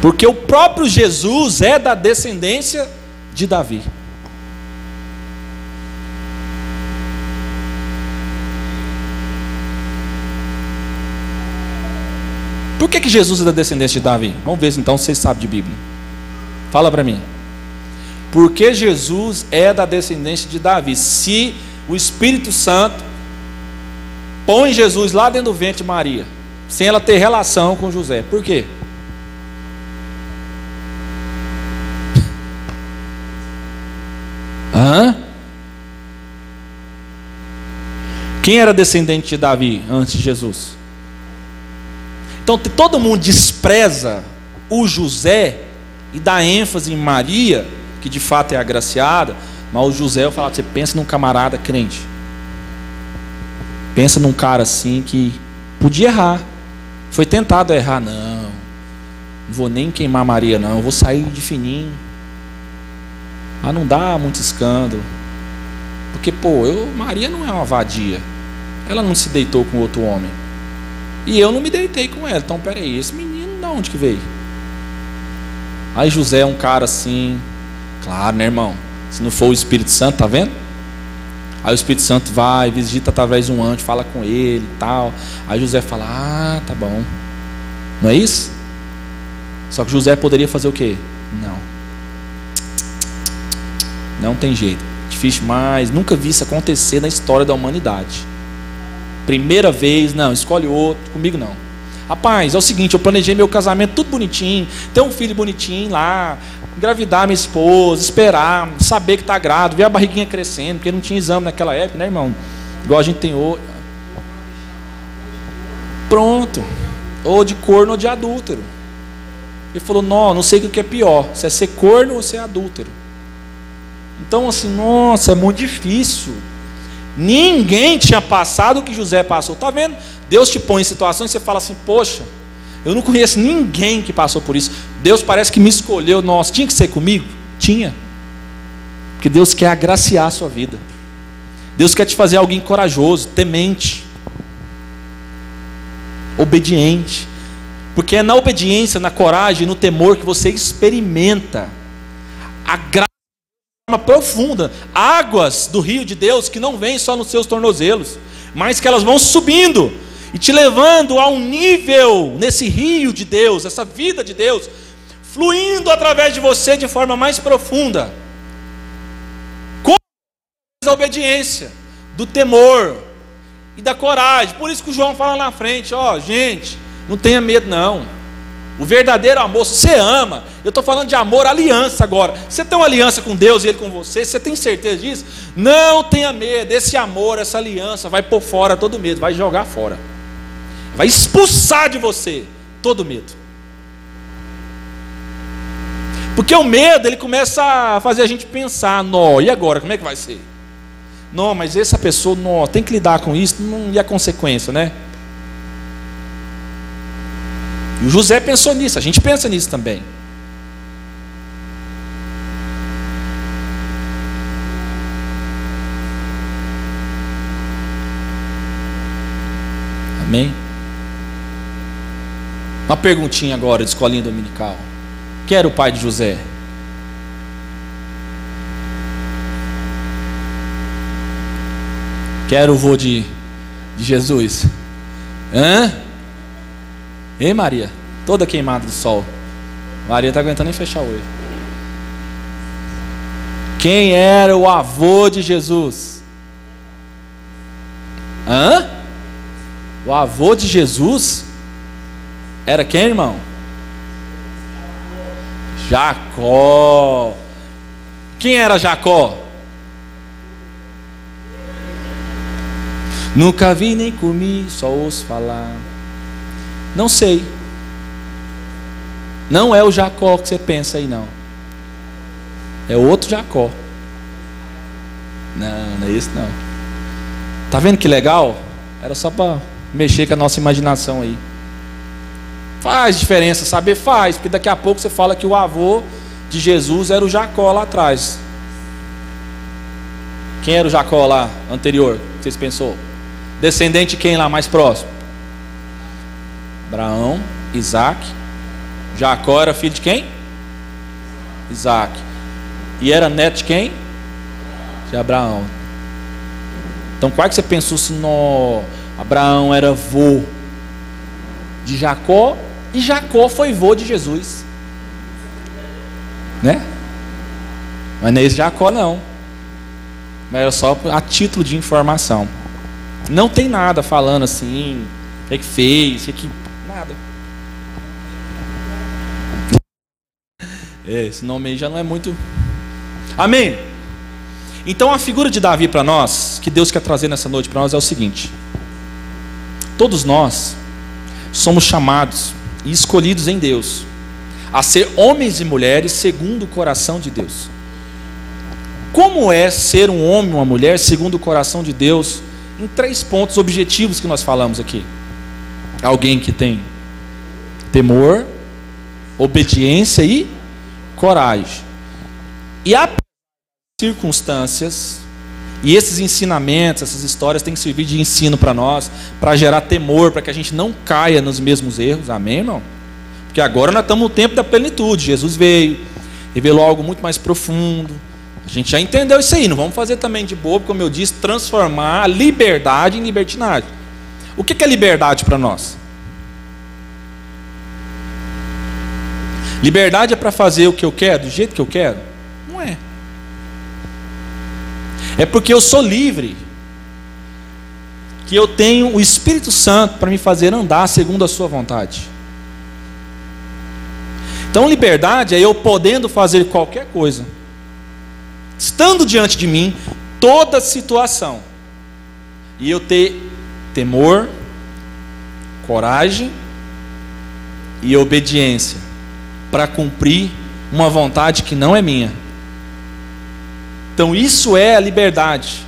Porque o próprio Jesus é da descendência de Davi. Por que, que Jesus é da descendência de Davi? Vamos ver então se vocês sabem de Bíblia. Fala para mim. Porque Jesus é da descendência de Davi. Se o Espírito Santo põe Jesus lá dentro do ventre de Maria, sem ela ter relação com José. Por quê? Hã? Quem era descendente de Davi antes de Jesus? Então todo mundo despreza o José e dá ênfase em Maria, que de fato é agraciada, mas o José, eu falo, você pensa num camarada crente. Pensa num cara assim que podia errar. Foi tentado a errar, não. Não vou nem queimar Maria, não. Eu vou sair de fininho. Ah, não dá muito escândalo. Porque, pô, eu, Maria não é uma vadia. Ela não se deitou com outro homem. E eu não me deitei com ela. Então, peraí, esse menino, da onde que veio? Aí José é um cara assim. Claro, né, irmão? Se não for o Espírito Santo, tá vendo? Aí o Espírito Santo vai, visita através de um anjo, fala com ele e tal. Aí José fala: Ah, tá bom. Não é isso? Só que José poderia fazer o quê? Não. Não tem jeito. Difícil mais. Nunca vi isso acontecer na história da humanidade. Primeira vez, não, escolhe outro, comigo não. Rapaz, é o seguinte, eu planejei meu casamento tudo bonitinho, ter um filho bonitinho lá, engravidar minha esposa, esperar, saber que está grávida, ver a barriguinha crescendo, porque não tinha exame naquela época, né, irmão? Igual a gente tem hoje. Pronto. Ou de corno ou de adúltero. Ele falou: Não, não sei o que é pior, se é ser corno ou ser adúltero. Então, assim, nossa, é muito difícil. Ninguém tinha passado o que José passou. Está vendo? Deus te põe em situações e você fala assim: Poxa, eu não conheço ninguém que passou por isso. Deus parece que me escolheu. Nossa, tinha que ser comigo? Tinha. Porque Deus quer agraciar a sua vida. Deus quer te fazer alguém corajoso, temente, obediente. Porque é na obediência, na coragem, no temor que você experimenta a graça forma profunda, águas do rio de Deus que não vêm só nos seus tornozelos, mas que elas vão subindo e te levando a um nível nesse rio de Deus, essa vida de Deus, fluindo através de você de forma mais profunda. Com a obediência, do temor e da coragem. Por isso que o João fala na frente, ó, gente, não tenha medo não. O verdadeiro amor, você ama, eu estou falando de amor, aliança agora. Você tem uma aliança com Deus e Ele com você, você tem certeza disso? Não tenha medo, esse amor, essa aliança vai pôr fora todo medo, vai jogar fora, vai expulsar de você todo medo. Porque o medo, ele começa a fazer a gente pensar, nó, e agora, como é que vai ser? Não, mas essa pessoa, não, tem que lidar com isso, não, e a consequência, né? E o José pensou nisso, a gente pensa nisso também. Amém? Uma perguntinha agora de escolinha dominical. Quem era o pai de José? Quem era o vô de, de Jesus? Hã? Ei, Maria? Toda queimada do sol. Maria está aguentando nem fechar o olho. Quem era o avô de Jesus? Hã? O avô de Jesus era quem, irmão? Jacó. Quem era Jacó? Nunca vi nem comi, só ouço falar. Não sei. Não é o Jacó que você pensa aí, não. É outro Jacó. Não, não é isso não. Tá vendo que legal? Era só para mexer com a nossa imaginação aí. Faz diferença, saber faz, porque daqui a pouco você fala que o avô de Jesus era o Jacó lá atrás. Quem era o Jacó lá anterior? Vocês pensou? Descendente de quem lá mais próximo? Abraão, Isaac. Jacó era filho de quem? Isaac. E era neto de quem? De Abraão. Então, qual é que você pensou se no Abraão era vô de Jacó e Jacó foi vô de Jesus? Né? Mas não é esse Jacó não. Mas é só a título de informação. Não tem nada falando assim, o que fez, o que Nada. É, esse nome aí já não é muito. Amém. Então a figura de Davi para nós, que Deus quer trazer nessa noite para nós é o seguinte: todos nós somos chamados e escolhidos em Deus a ser homens e mulheres segundo o coração de Deus. Como é ser um homem ou uma mulher segundo o coração de Deus em três pontos objetivos que nós falamos aqui. Alguém que tem temor, obediência e coragem. E há circunstâncias, e esses ensinamentos, essas histórias têm que servir de ensino para nós, para gerar temor, para que a gente não caia nos mesmos erros. Amém, irmão? Porque agora nós estamos no tempo da plenitude. Jesus veio, revelou algo muito mais profundo. A gente já entendeu isso aí. Não vamos fazer também de bobo, como eu disse, transformar a liberdade em libertinagem. O que é liberdade para nós? Liberdade é para fazer o que eu quero, do jeito que eu quero? Não é. É porque eu sou livre, que eu tenho o Espírito Santo para me fazer andar segundo a Sua vontade. Então, liberdade é eu podendo fazer qualquer coisa, estando diante de mim toda situação, e eu ter temor, coragem e obediência para cumprir uma vontade que não é minha. Então, isso é a liberdade.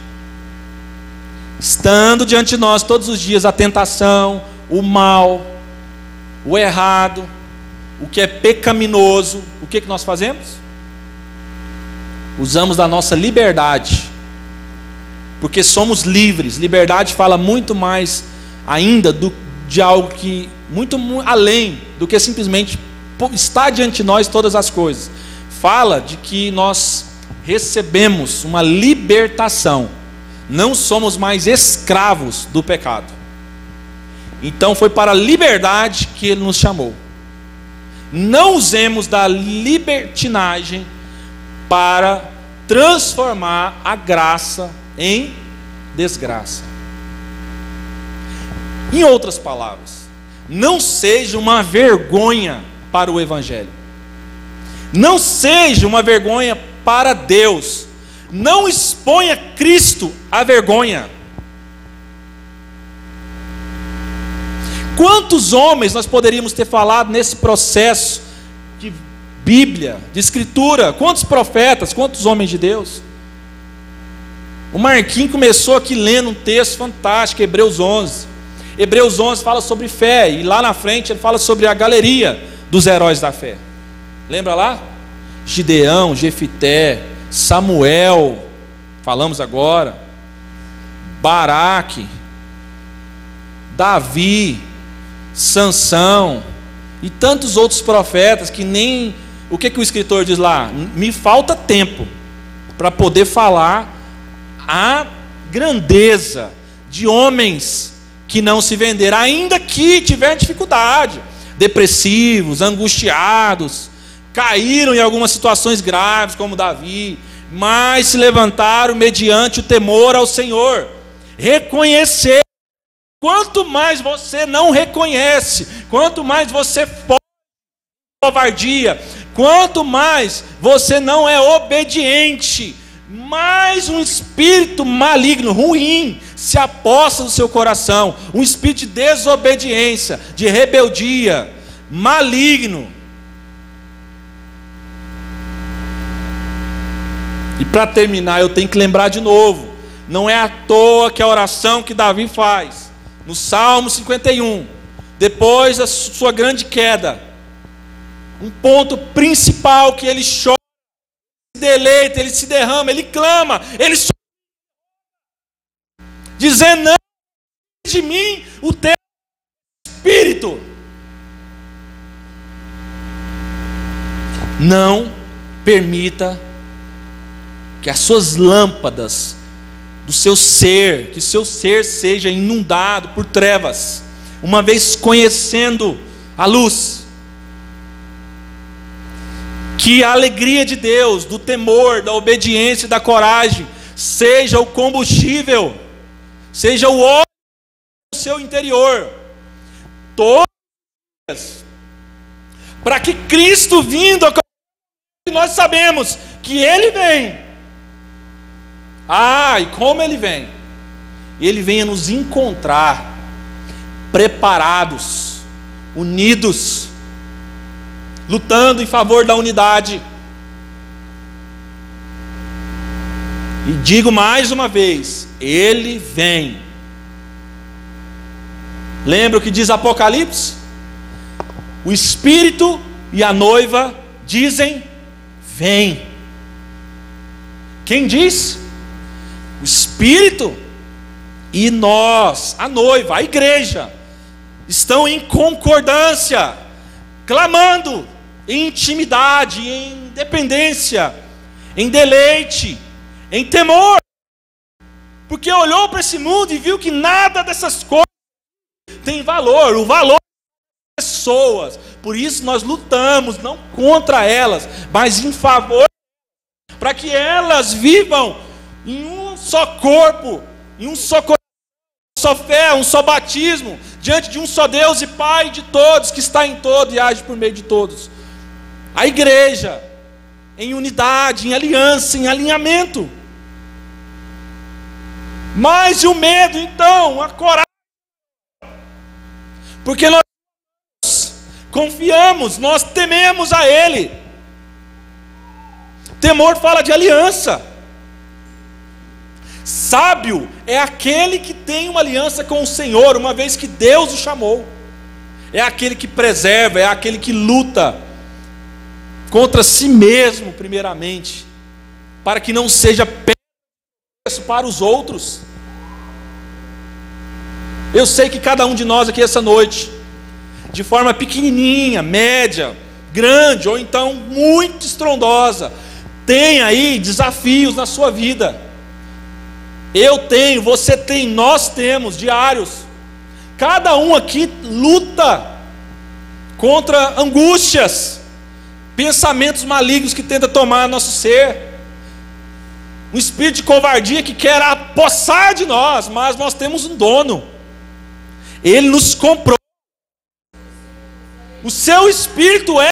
Estando diante de nós todos os dias a tentação, o mal, o errado, o que é pecaminoso, o que, que nós fazemos? Usamos da nossa liberdade, porque somos livres. Liberdade fala muito mais ainda do, de algo que, muito além do que simplesmente está diante de nós todas as coisas. Fala de que nós recebemos uma libertação, não somos mais escravos do pecado. Então foi para a liberdade que ele nos chamou. Não usemos da libertinagem para transformar a graça em desgraça. Em outras palavras, não seja uma vergonha para o Evangelho. Não seja uma vergonha para Deus. Não exponha Cristo à vergonha. Quantos homens nós poderíamos ter falado nesse processo de Bíblia, de Escritura? Quantos profetas, quantos homens de Deus? O Marquinhos começou aqui lendo um texto fantástico, Hebreus 11. Hebreus 11 fala sobre fé, e lá na frente ele fala sobre a galeria dos heróis da fé. Lembra lá? Gideão, Jefité, Samuel, falamos agora, Baraque, Davi, Sansão e tantos outros profetas que nem o que, que o escritor diz lá? Me falta tempo para poder falar a grandeza de homens que não se venderam, ainda que tiver dificuldade depressivos, angustiados, caíram em algumas situações graves, como Davi, mas se levantaram mediante o temor ao Senhor. Reconhecer. Quanto mais você não reconhece, quanto mais você foge covardia, quanto mais você não é obediente, mais um espírito maligno, ruim, se aposta no seu coração, um espírito de desobediência, de rebeldia, maligno. E para terminar, eu tenho que lembrar de novo: não é à toa que a oração que Davi faz, no Salmo 51, depois da sua grande queda, um ponto principal que ele chora, deleita, ele se derrama, ele clama, ele dizendo: Não, de mim o teu espírito. Não permita que as suas lâmpadas do seu ser, que o seu ser seja inundado por trevas, uma vez conhecendo a luz. Que a alegria de Deus, do temor, da obediência e da coragem seja o combustível seja o óleo do seu interior, dias, para que Cristo vindo, nós sabemos que Ele vem. Ah, e como Ele vem? Ele vem a nos encontrar preparados, unidos, lutando em favor da unidade. E digo mais uma vez: Ele vem Lembra o que diz Apocalipse? O Espírito e a noiva dizem: Vem. Quem diz? O Espírito e nós, a noiva, a igreja, estão em concordância, clamando em intimidade, em dependência, em deleite, em temor, porque olhou para esse mundo e viu que nada dessas coisas tem valor, o valor das pessoas. Por isso nós lutamos não contra elas, mas em favor para que elas vivam em um só corpo, em um só coração, uma só fé, um só batismo, diante de um só Deus e Pai de todos, que está em todo e age por meio de todos. A igreja, em unidade, em aliança, em alinhamento. Mas e o medo, então, a coragem. Porque nós confiamos, nós tememos a Ele. Temor fala de aliança. Sábio é aquele que tem uma aliança com o Senhor, uma vez que Deus o chamou. É aquele que preserva, é aquele que luta contra si mesmo, primeiramente, para que não seja peço para os outros. Eu sei que cada um de nós aqui essa noite, de forma pequenininha, média, grande ou então muito estrondosa, tem aí desafios na sua vida. Eu tenho, você tem, nós temos diários. Cada um aqui luta contra angústias, pensamentos malignos que tenta tomar nosso ser. Um espírito de covardia que quer apossar de nós, mas nós temos um dono. Ele nos comprou. O seu espírito é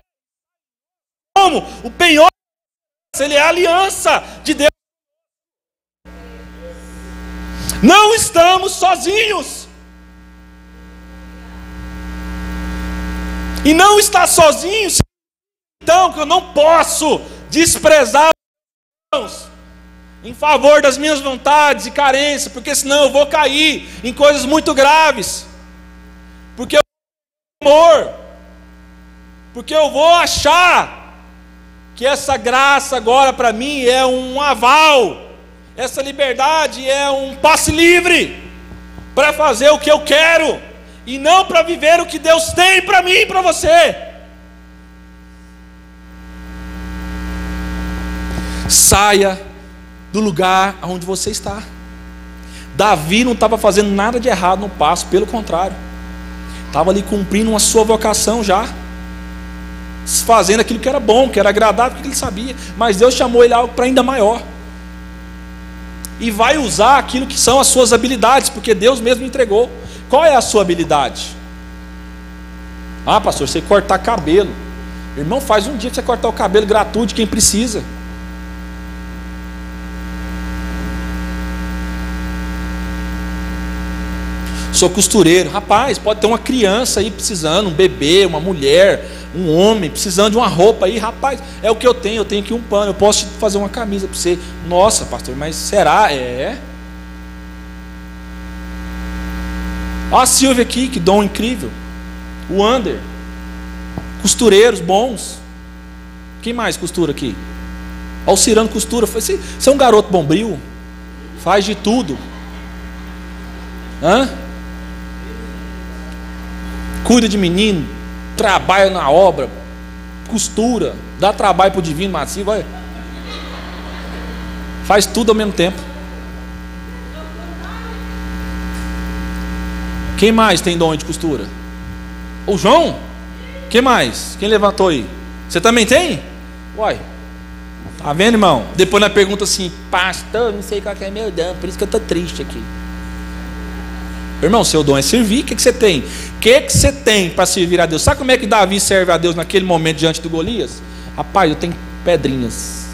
como o penhor ele é a aliança de Deus. Não estamos sozinhos. E não está sozinho, então que eu não posso desprezar os em favor das minhas vontades e carências, porque senão eu vou cair em coisas muito graves. Porque eu amor, porque eu vou achar que essa graça agora para mim é um aval, essa liberdade é um passe livre para fazer o que eu quero e não para viver o que Deus tem para mim e para você. Saia do lugar onde você está. Davi não estava fazendo nada de errado no passo, pelo contrário, estava ali cumprindo uma sua vocação já fazendo aquilo que era bom, que era agradável, que ele sabia. Mas Deus chamou ele algo para ainda maior. E vai usar aquilo que são as suas habilidades, porque Deus mesmo entregou. Qual é a sua habilidade? Ah, pastor, você cortar cabelo. Irmão, faz um dia que você cortar o cabelo gratuito quem precisa. Sou costureiro. Rapaz, pode ter uma criança aí precisando, um bebê, uma mulher, um homem precisando de uma roupa aí, rapaz, é o que eu tenho, eu tenho aqui um pano, eu posso fazer uma camisa para você. Nossa, pastor, mas será? É. Olha a Silvia aqui, que dom incrível. O Ander. Costureiros bons. Quem mais costura aqui? Olha o Cirano costura. Você é um garoto bombril. Faz de tudo. Hã? Cuida de menino, trabalha na obra, costura, dá trabalho para o divino macio, vai. Faz tudo ao mesmo tempo. Quem mais tem dom de costura? O João? Quem mais? Quem levantou aí? Você também tem? Uai. Tá vendo, irmão? Depois na pergunta assim, pastor, não sei qual é meu dom, por isso que eu estou triste aqui. Irmão, seu dom é servir. O que, que você tem? O que, que você tem para servir a Deus? Sabe como é que Davi serve a Deus naquele momento diante do Golias? Rapaz, eu tenho pedrinhas.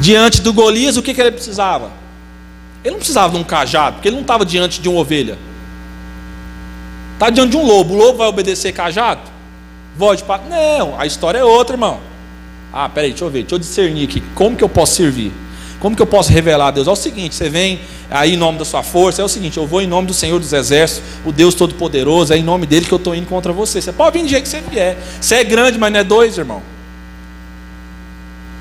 Diante do Golias, o que, que ele precisava? Ele não precisava de um cajado, porque ele não estava diante de uma ovelha. Está diante de um lobo. O lobo vai obedecer cajado? Volte para. Não, a história é outra, irmão. Ah, peraí, deixa eu ver, deixa eu discernir aqui. Como que eu posso servir? Como que eu posso revelar a Deus? É o seguinte: você vem aí em nome da sua força. É o seguinte: eu vou em nome do Senhor dos Exércitos, o Deus Todo-Poderoso, é em nome dele que eu estou indo contra você. Você pode vir do jeito que você vier. Você é grande, mas não é dois, irmão.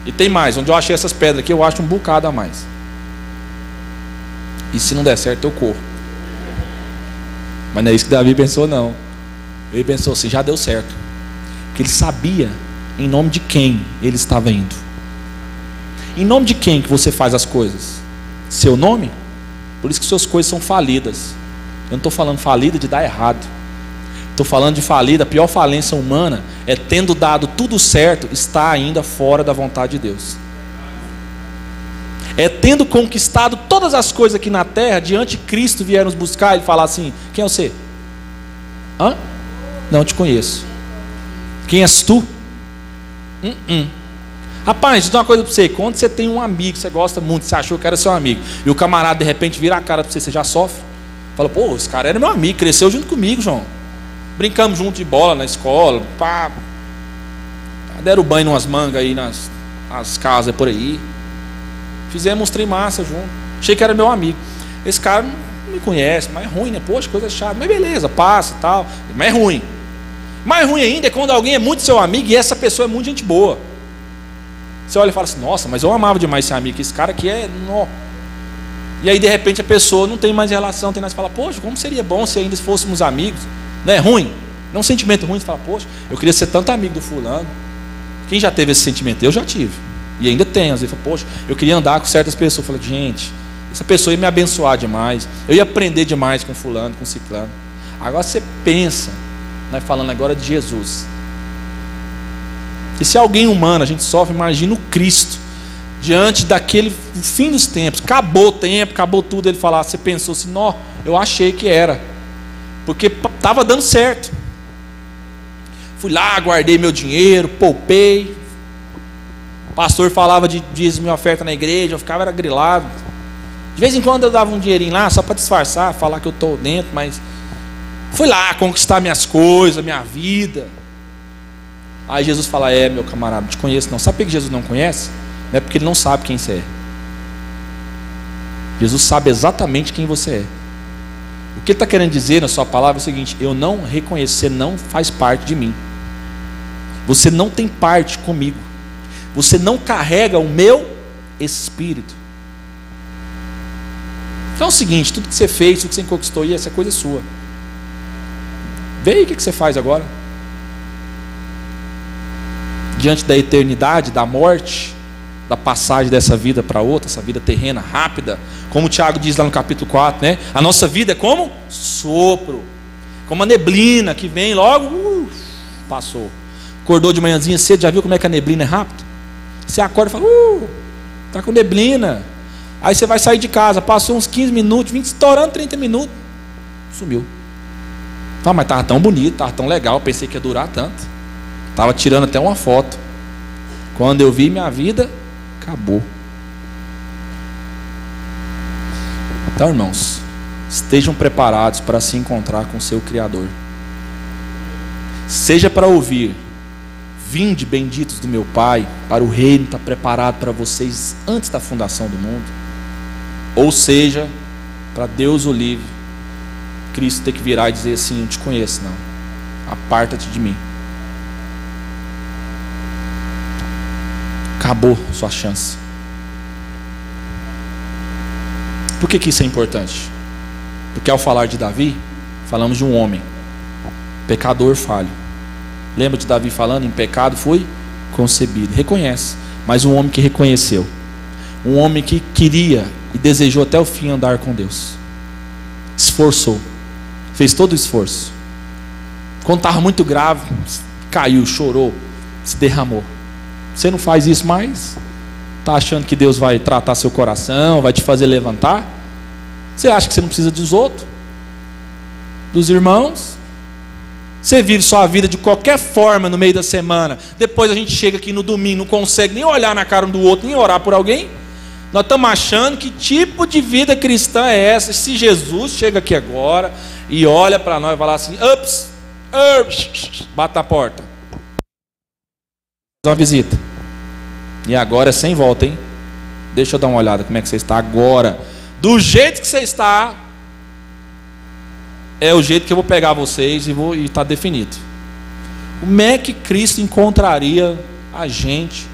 E tem mais, onde eu achei essas pedras aqui, eu acho um bocado a mais. E se não der certo, eu corro. Mas não é isso que Davi pensou, não. Ele pensou assim: já deu certo. Porque ele sabia em nome de quem ele estava indo. Em nome de quem que você faz as coisas? Seu nome? Por isso que suas coisas são falidas. Eu não estou falando falida de dar errado. Estou falando de falida, a pior falência humana é tendo dado tudo certo, está ainda fora da vontade de Deus. É tendo conquistado todas as coisas aqui na terra, diante de Cristo vieram nos buscar e falar assim: quem é você? Hã? Não te conheço. Quem és tu? Uh -uh. Rapaz, diz uma coisa para você: quando você tem um amigo, você gosta muito, você achou que era seu amigo, e o camarada de repente vira a cara para você, você já sofre? Fala, pô, esse cara era meu amigo, cresceu junto comigo, João. Brincamos junto de bola na escola, pá. Deram banho nas mangas aí nas, nas casas por aí. Fizemos um trem massa junto. Achei que era meu amigo. Esse cara não me conhece, mas é ruim, né? Poxa, coisa chata. Mas beleza, passa e tal. Mas é ruim. Mais ruim ainda é quando alguém é muito seu amigo e essa pessoa é muito gente boa. Você olha e fala assim, nossa, mas eu amava demais esse amigo, esse cara aqui é. Nó. E aí de repente a pessoa não tem mais relação, tem mais fala, poxa, como seria bom se ainda fôssemos amigos? Não é ruim? Não é um sentimento ruim, você fala, poxa, eu queria ser tanto amigo do fulano. Quem já teve esse sentimento? Eu já tive. E ainda tenho. Às vezes, fala, poxa, eu queria andar com certas pessoas. Eu falo, gente, essa pessoa ia me abençoar demais. Eu ia aprender demais com fulano, com ciclano. Agora você pensa, nós falando agora de Jesus. E se alguém humano a gente sofre, imagina o Cristo diante daquele fim dos tempos, acabou o tempo, acabou tudo, ele falar, você pensou assim, não, eu achei que era, porque estava dando certo. Fui lá, guardei meu dinheiro, poupei. O pastor falava de dízimo e oferta na igreja, eu ficava era grilado. De vez em quando eu dava um dinheirinho lá, só para disfarçar, falar que eu estou dentro, mas fui lá conquistar minhas coisas, minha vida. Aí Jesus fala: É, meu camarada, te conheço não. Sabe por que Jesus não conhece? Não é porque ele não sabe quem você é. Jesus sabe exatamente quem você é. O que ele está querendo dizer na sua palavra é o seguinte: eu não reconheço, você não faz parte de mim. Você não tem parte comigo. Você não carrega o meu espírito. Então é o seguinte: tudo que você fez, tudo que você conquistou, essa coisa é sua. Vê aí o que você faz agora diante da eternidade, da morte, da passagem dessa vida para outra, essa vida terrena rápida, como o Tiago diz lá no capítulo 4, né? A nossa vida é como sopro, como a neblina que vem logo, uh, passou. Acordou de manhãzinha cedo, já viu como é que a neblina é rápida? Você acorda e fala, uh, tá com neblina. Aí você vai sair de casa, passou uns 15 minutos, 20, estourando 30 minutos, sumiu. Ah, mas estava tão bonito, estava tão legal, pensei que ia durar tanto. Estava tirando até uma foto. Quando eu vi minha vida, acabou. Então, irmãos, estejam preparados para se encontrar com o seu Criador. Seja para ouvir, vinde benditos do meu Pai, para o reino estar preparado para vocês antes da fundação do mundo. Ou seja, para Deus o livre, Cristo ter que virar e dizer assim: Eu te conheço, não. Aparta-te de mim. Acabou sua chance. Por que, que isso é importante? Porque ao falar de Davi, falamos de um homem, pecador falho. Lembra de Davi falando? Em pecado foi concebido. Reconhece, mas um homem que reconheceu. Um homem que queria e desejou até o fim andar com Deus. Esforçou, fez todo o esforço. Quando estava muito grave, caiu, chorou, se derramou. Você não faz isso mais? Está achando que Deus vai tratar seu coração, vai te fazer levantar? Você acha que você não precisa dos outros? Dos irmãos? Você vive sua vida de qualquer forma no meio da semana. Depois a gente chega aqui no domingo, não consegue nem olhar na cara um do outro, nem orar por alguém. Nós estamos achando que tipo de vida cristã é essa? Se Jesus chega aqui agora e olha para nós e fala assim: ups, ups, bate na porta. Uma visita. E agora é sem volta, hein? Deixa eu dar uma olhada como é que você está agora. do jeito que você está, é o jeito que eu vou pegar vocês e vou está definido. Como é que Cristo encontraria a gente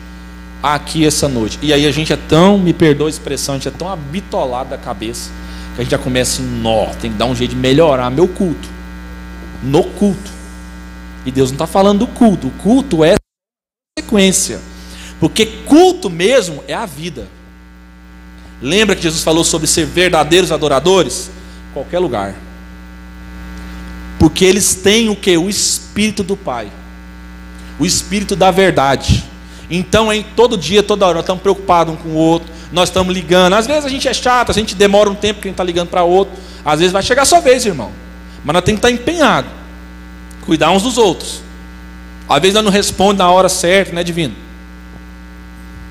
aqui essa noite? E aí a gente é tão, me perdoa a expressão, a gente é tão habitolado da cabeça que a gente já começa assim, nó, tem que dar um jeito de melhorar meu culto. No culto. E Deus não está falando do culto. O culto é sequência. Porque culto mesmo é a vida. Lembra que Jesus falou sobre ser verdadeiros adoradores? Qualquer lugar. Porque eles têm o que? O Espírito do Pai. O Espírito da verdade. Então, em todo dia, toda hora, nós estamos preocupados um com o outro. Nós estamos ligando. Às vezes a gente é chato, a gente demora um tempo que a gente está ligando para outro. Às vezes vai chegar a sua vez, irmão. Mas nós temos que estar empenhados. Cuidar uns dos outros. Às vezes nós não responde na hora certa, né, divino?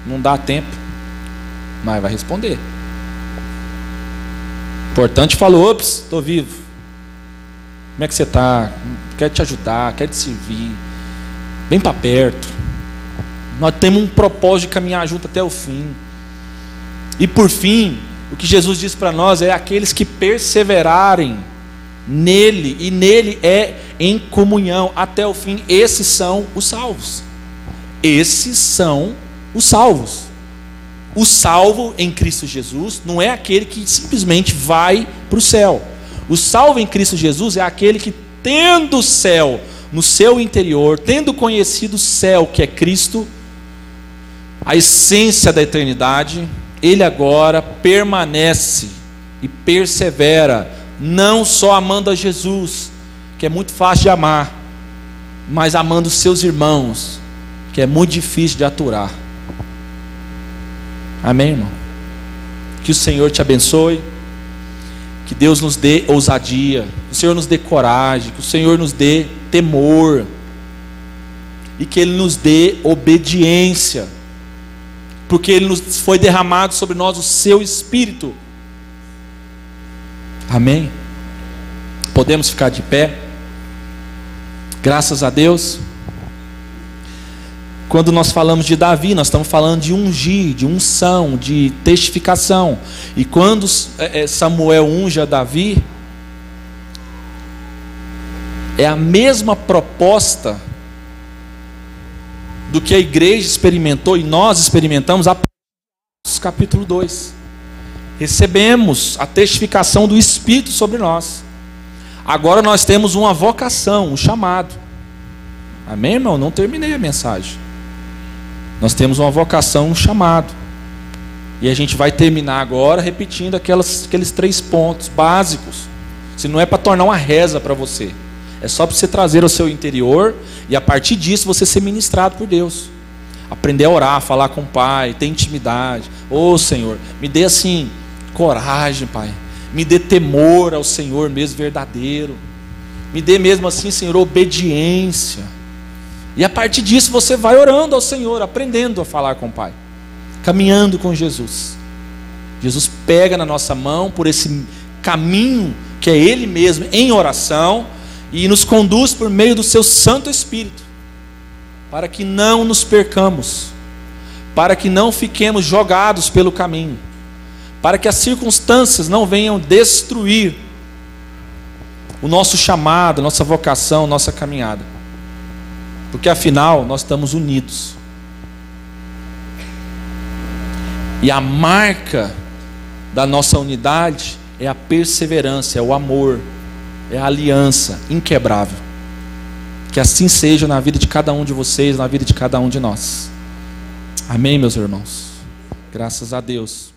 Não dá tempo. Mas vai responder. Importante falou, ops, estou vivo. Como é que você está? Quero te ajudar, quero te servir. Vem para perto. Nós temos um propósito de caminhar junto até o fim. E por fim, o que Jesus diz para nós é aqueles que perseverarem nele, e nele é em comunhão até o fim, esses são os salvos. Esses são os salvos. O salvo em Cristo Jesus não é aquele que simplesmente vai para o céu. O salvo em Cristo Jesus é aquele que, tendo o céu no seu interior, tendo conhecido o céu que é Cristo, a essência da eternidade, ele agora permanece e persevera, não só amando a Jesus, que é muito fácil de amar, mas amando os seus irmãos, que é muito difícil de aturar. Amém, irmão? Que o Senhor te abençoe. Que Deus nos dê ousadia. Que o Senhor nos dê coragem. Que o Senhor nos dê temor. E que Ele nos dê obediência. Porque Ele nos foi derramado sobre nós o seu Espírito. Amém? Podemos ficar de pé. Graças a Deus. Quando nós falamos de Davi, nós estamos falando de ungir, de unção, de testificação. E quando é, é, Samuel unge a Davi, é a mesma proposta do que a igreja experimentou e nós experimentamos a capítulo 2. Recebemos a testificação do Espírito sobre nós. Agora nós temos uma vocação, um chamado. Amém, irmão? Não terminei a mensagem. Nós temos uma vocação, um chamado. E a gente vai terminar agora repetindo aquelas, aqueles três pontos básicos. Se não é para tornar uma reza para você, é só para você trazer ao seu interior e a partir disso você ser ministrado por Deus. Aprender a orar, falar com o Pai, ter intimidade. Ô oh, Senhor, me dê assim coragem, Pai. Me dê temor ao Senhor mesmo verdadeiro. Me dê mesmo assim, Senhor, obediência. E a partir disso você vai orando ao Senhor, aprendendo a falar com o Pai, caminhando com Jesus. Jesus pega na nossa mão por esse caminho que é Ele mesmo em oração e nos conduz por meio do Seu Santo Espírito, para que não nos percamos, para que não fiquemos jogados pelo caminho, para que as circunstâncias não venham destruir o nosso chamado, nossa vocação, nossa caminhada. Porque afinal nós estamos unidos. E a marca da nossa unidade é a perseverança, é o amor, é a aliança inquebrável. Que assim seja na vida de cada um de vocês, na vida de cada um de nós. Amém, meus irmãos. Graças a Deus.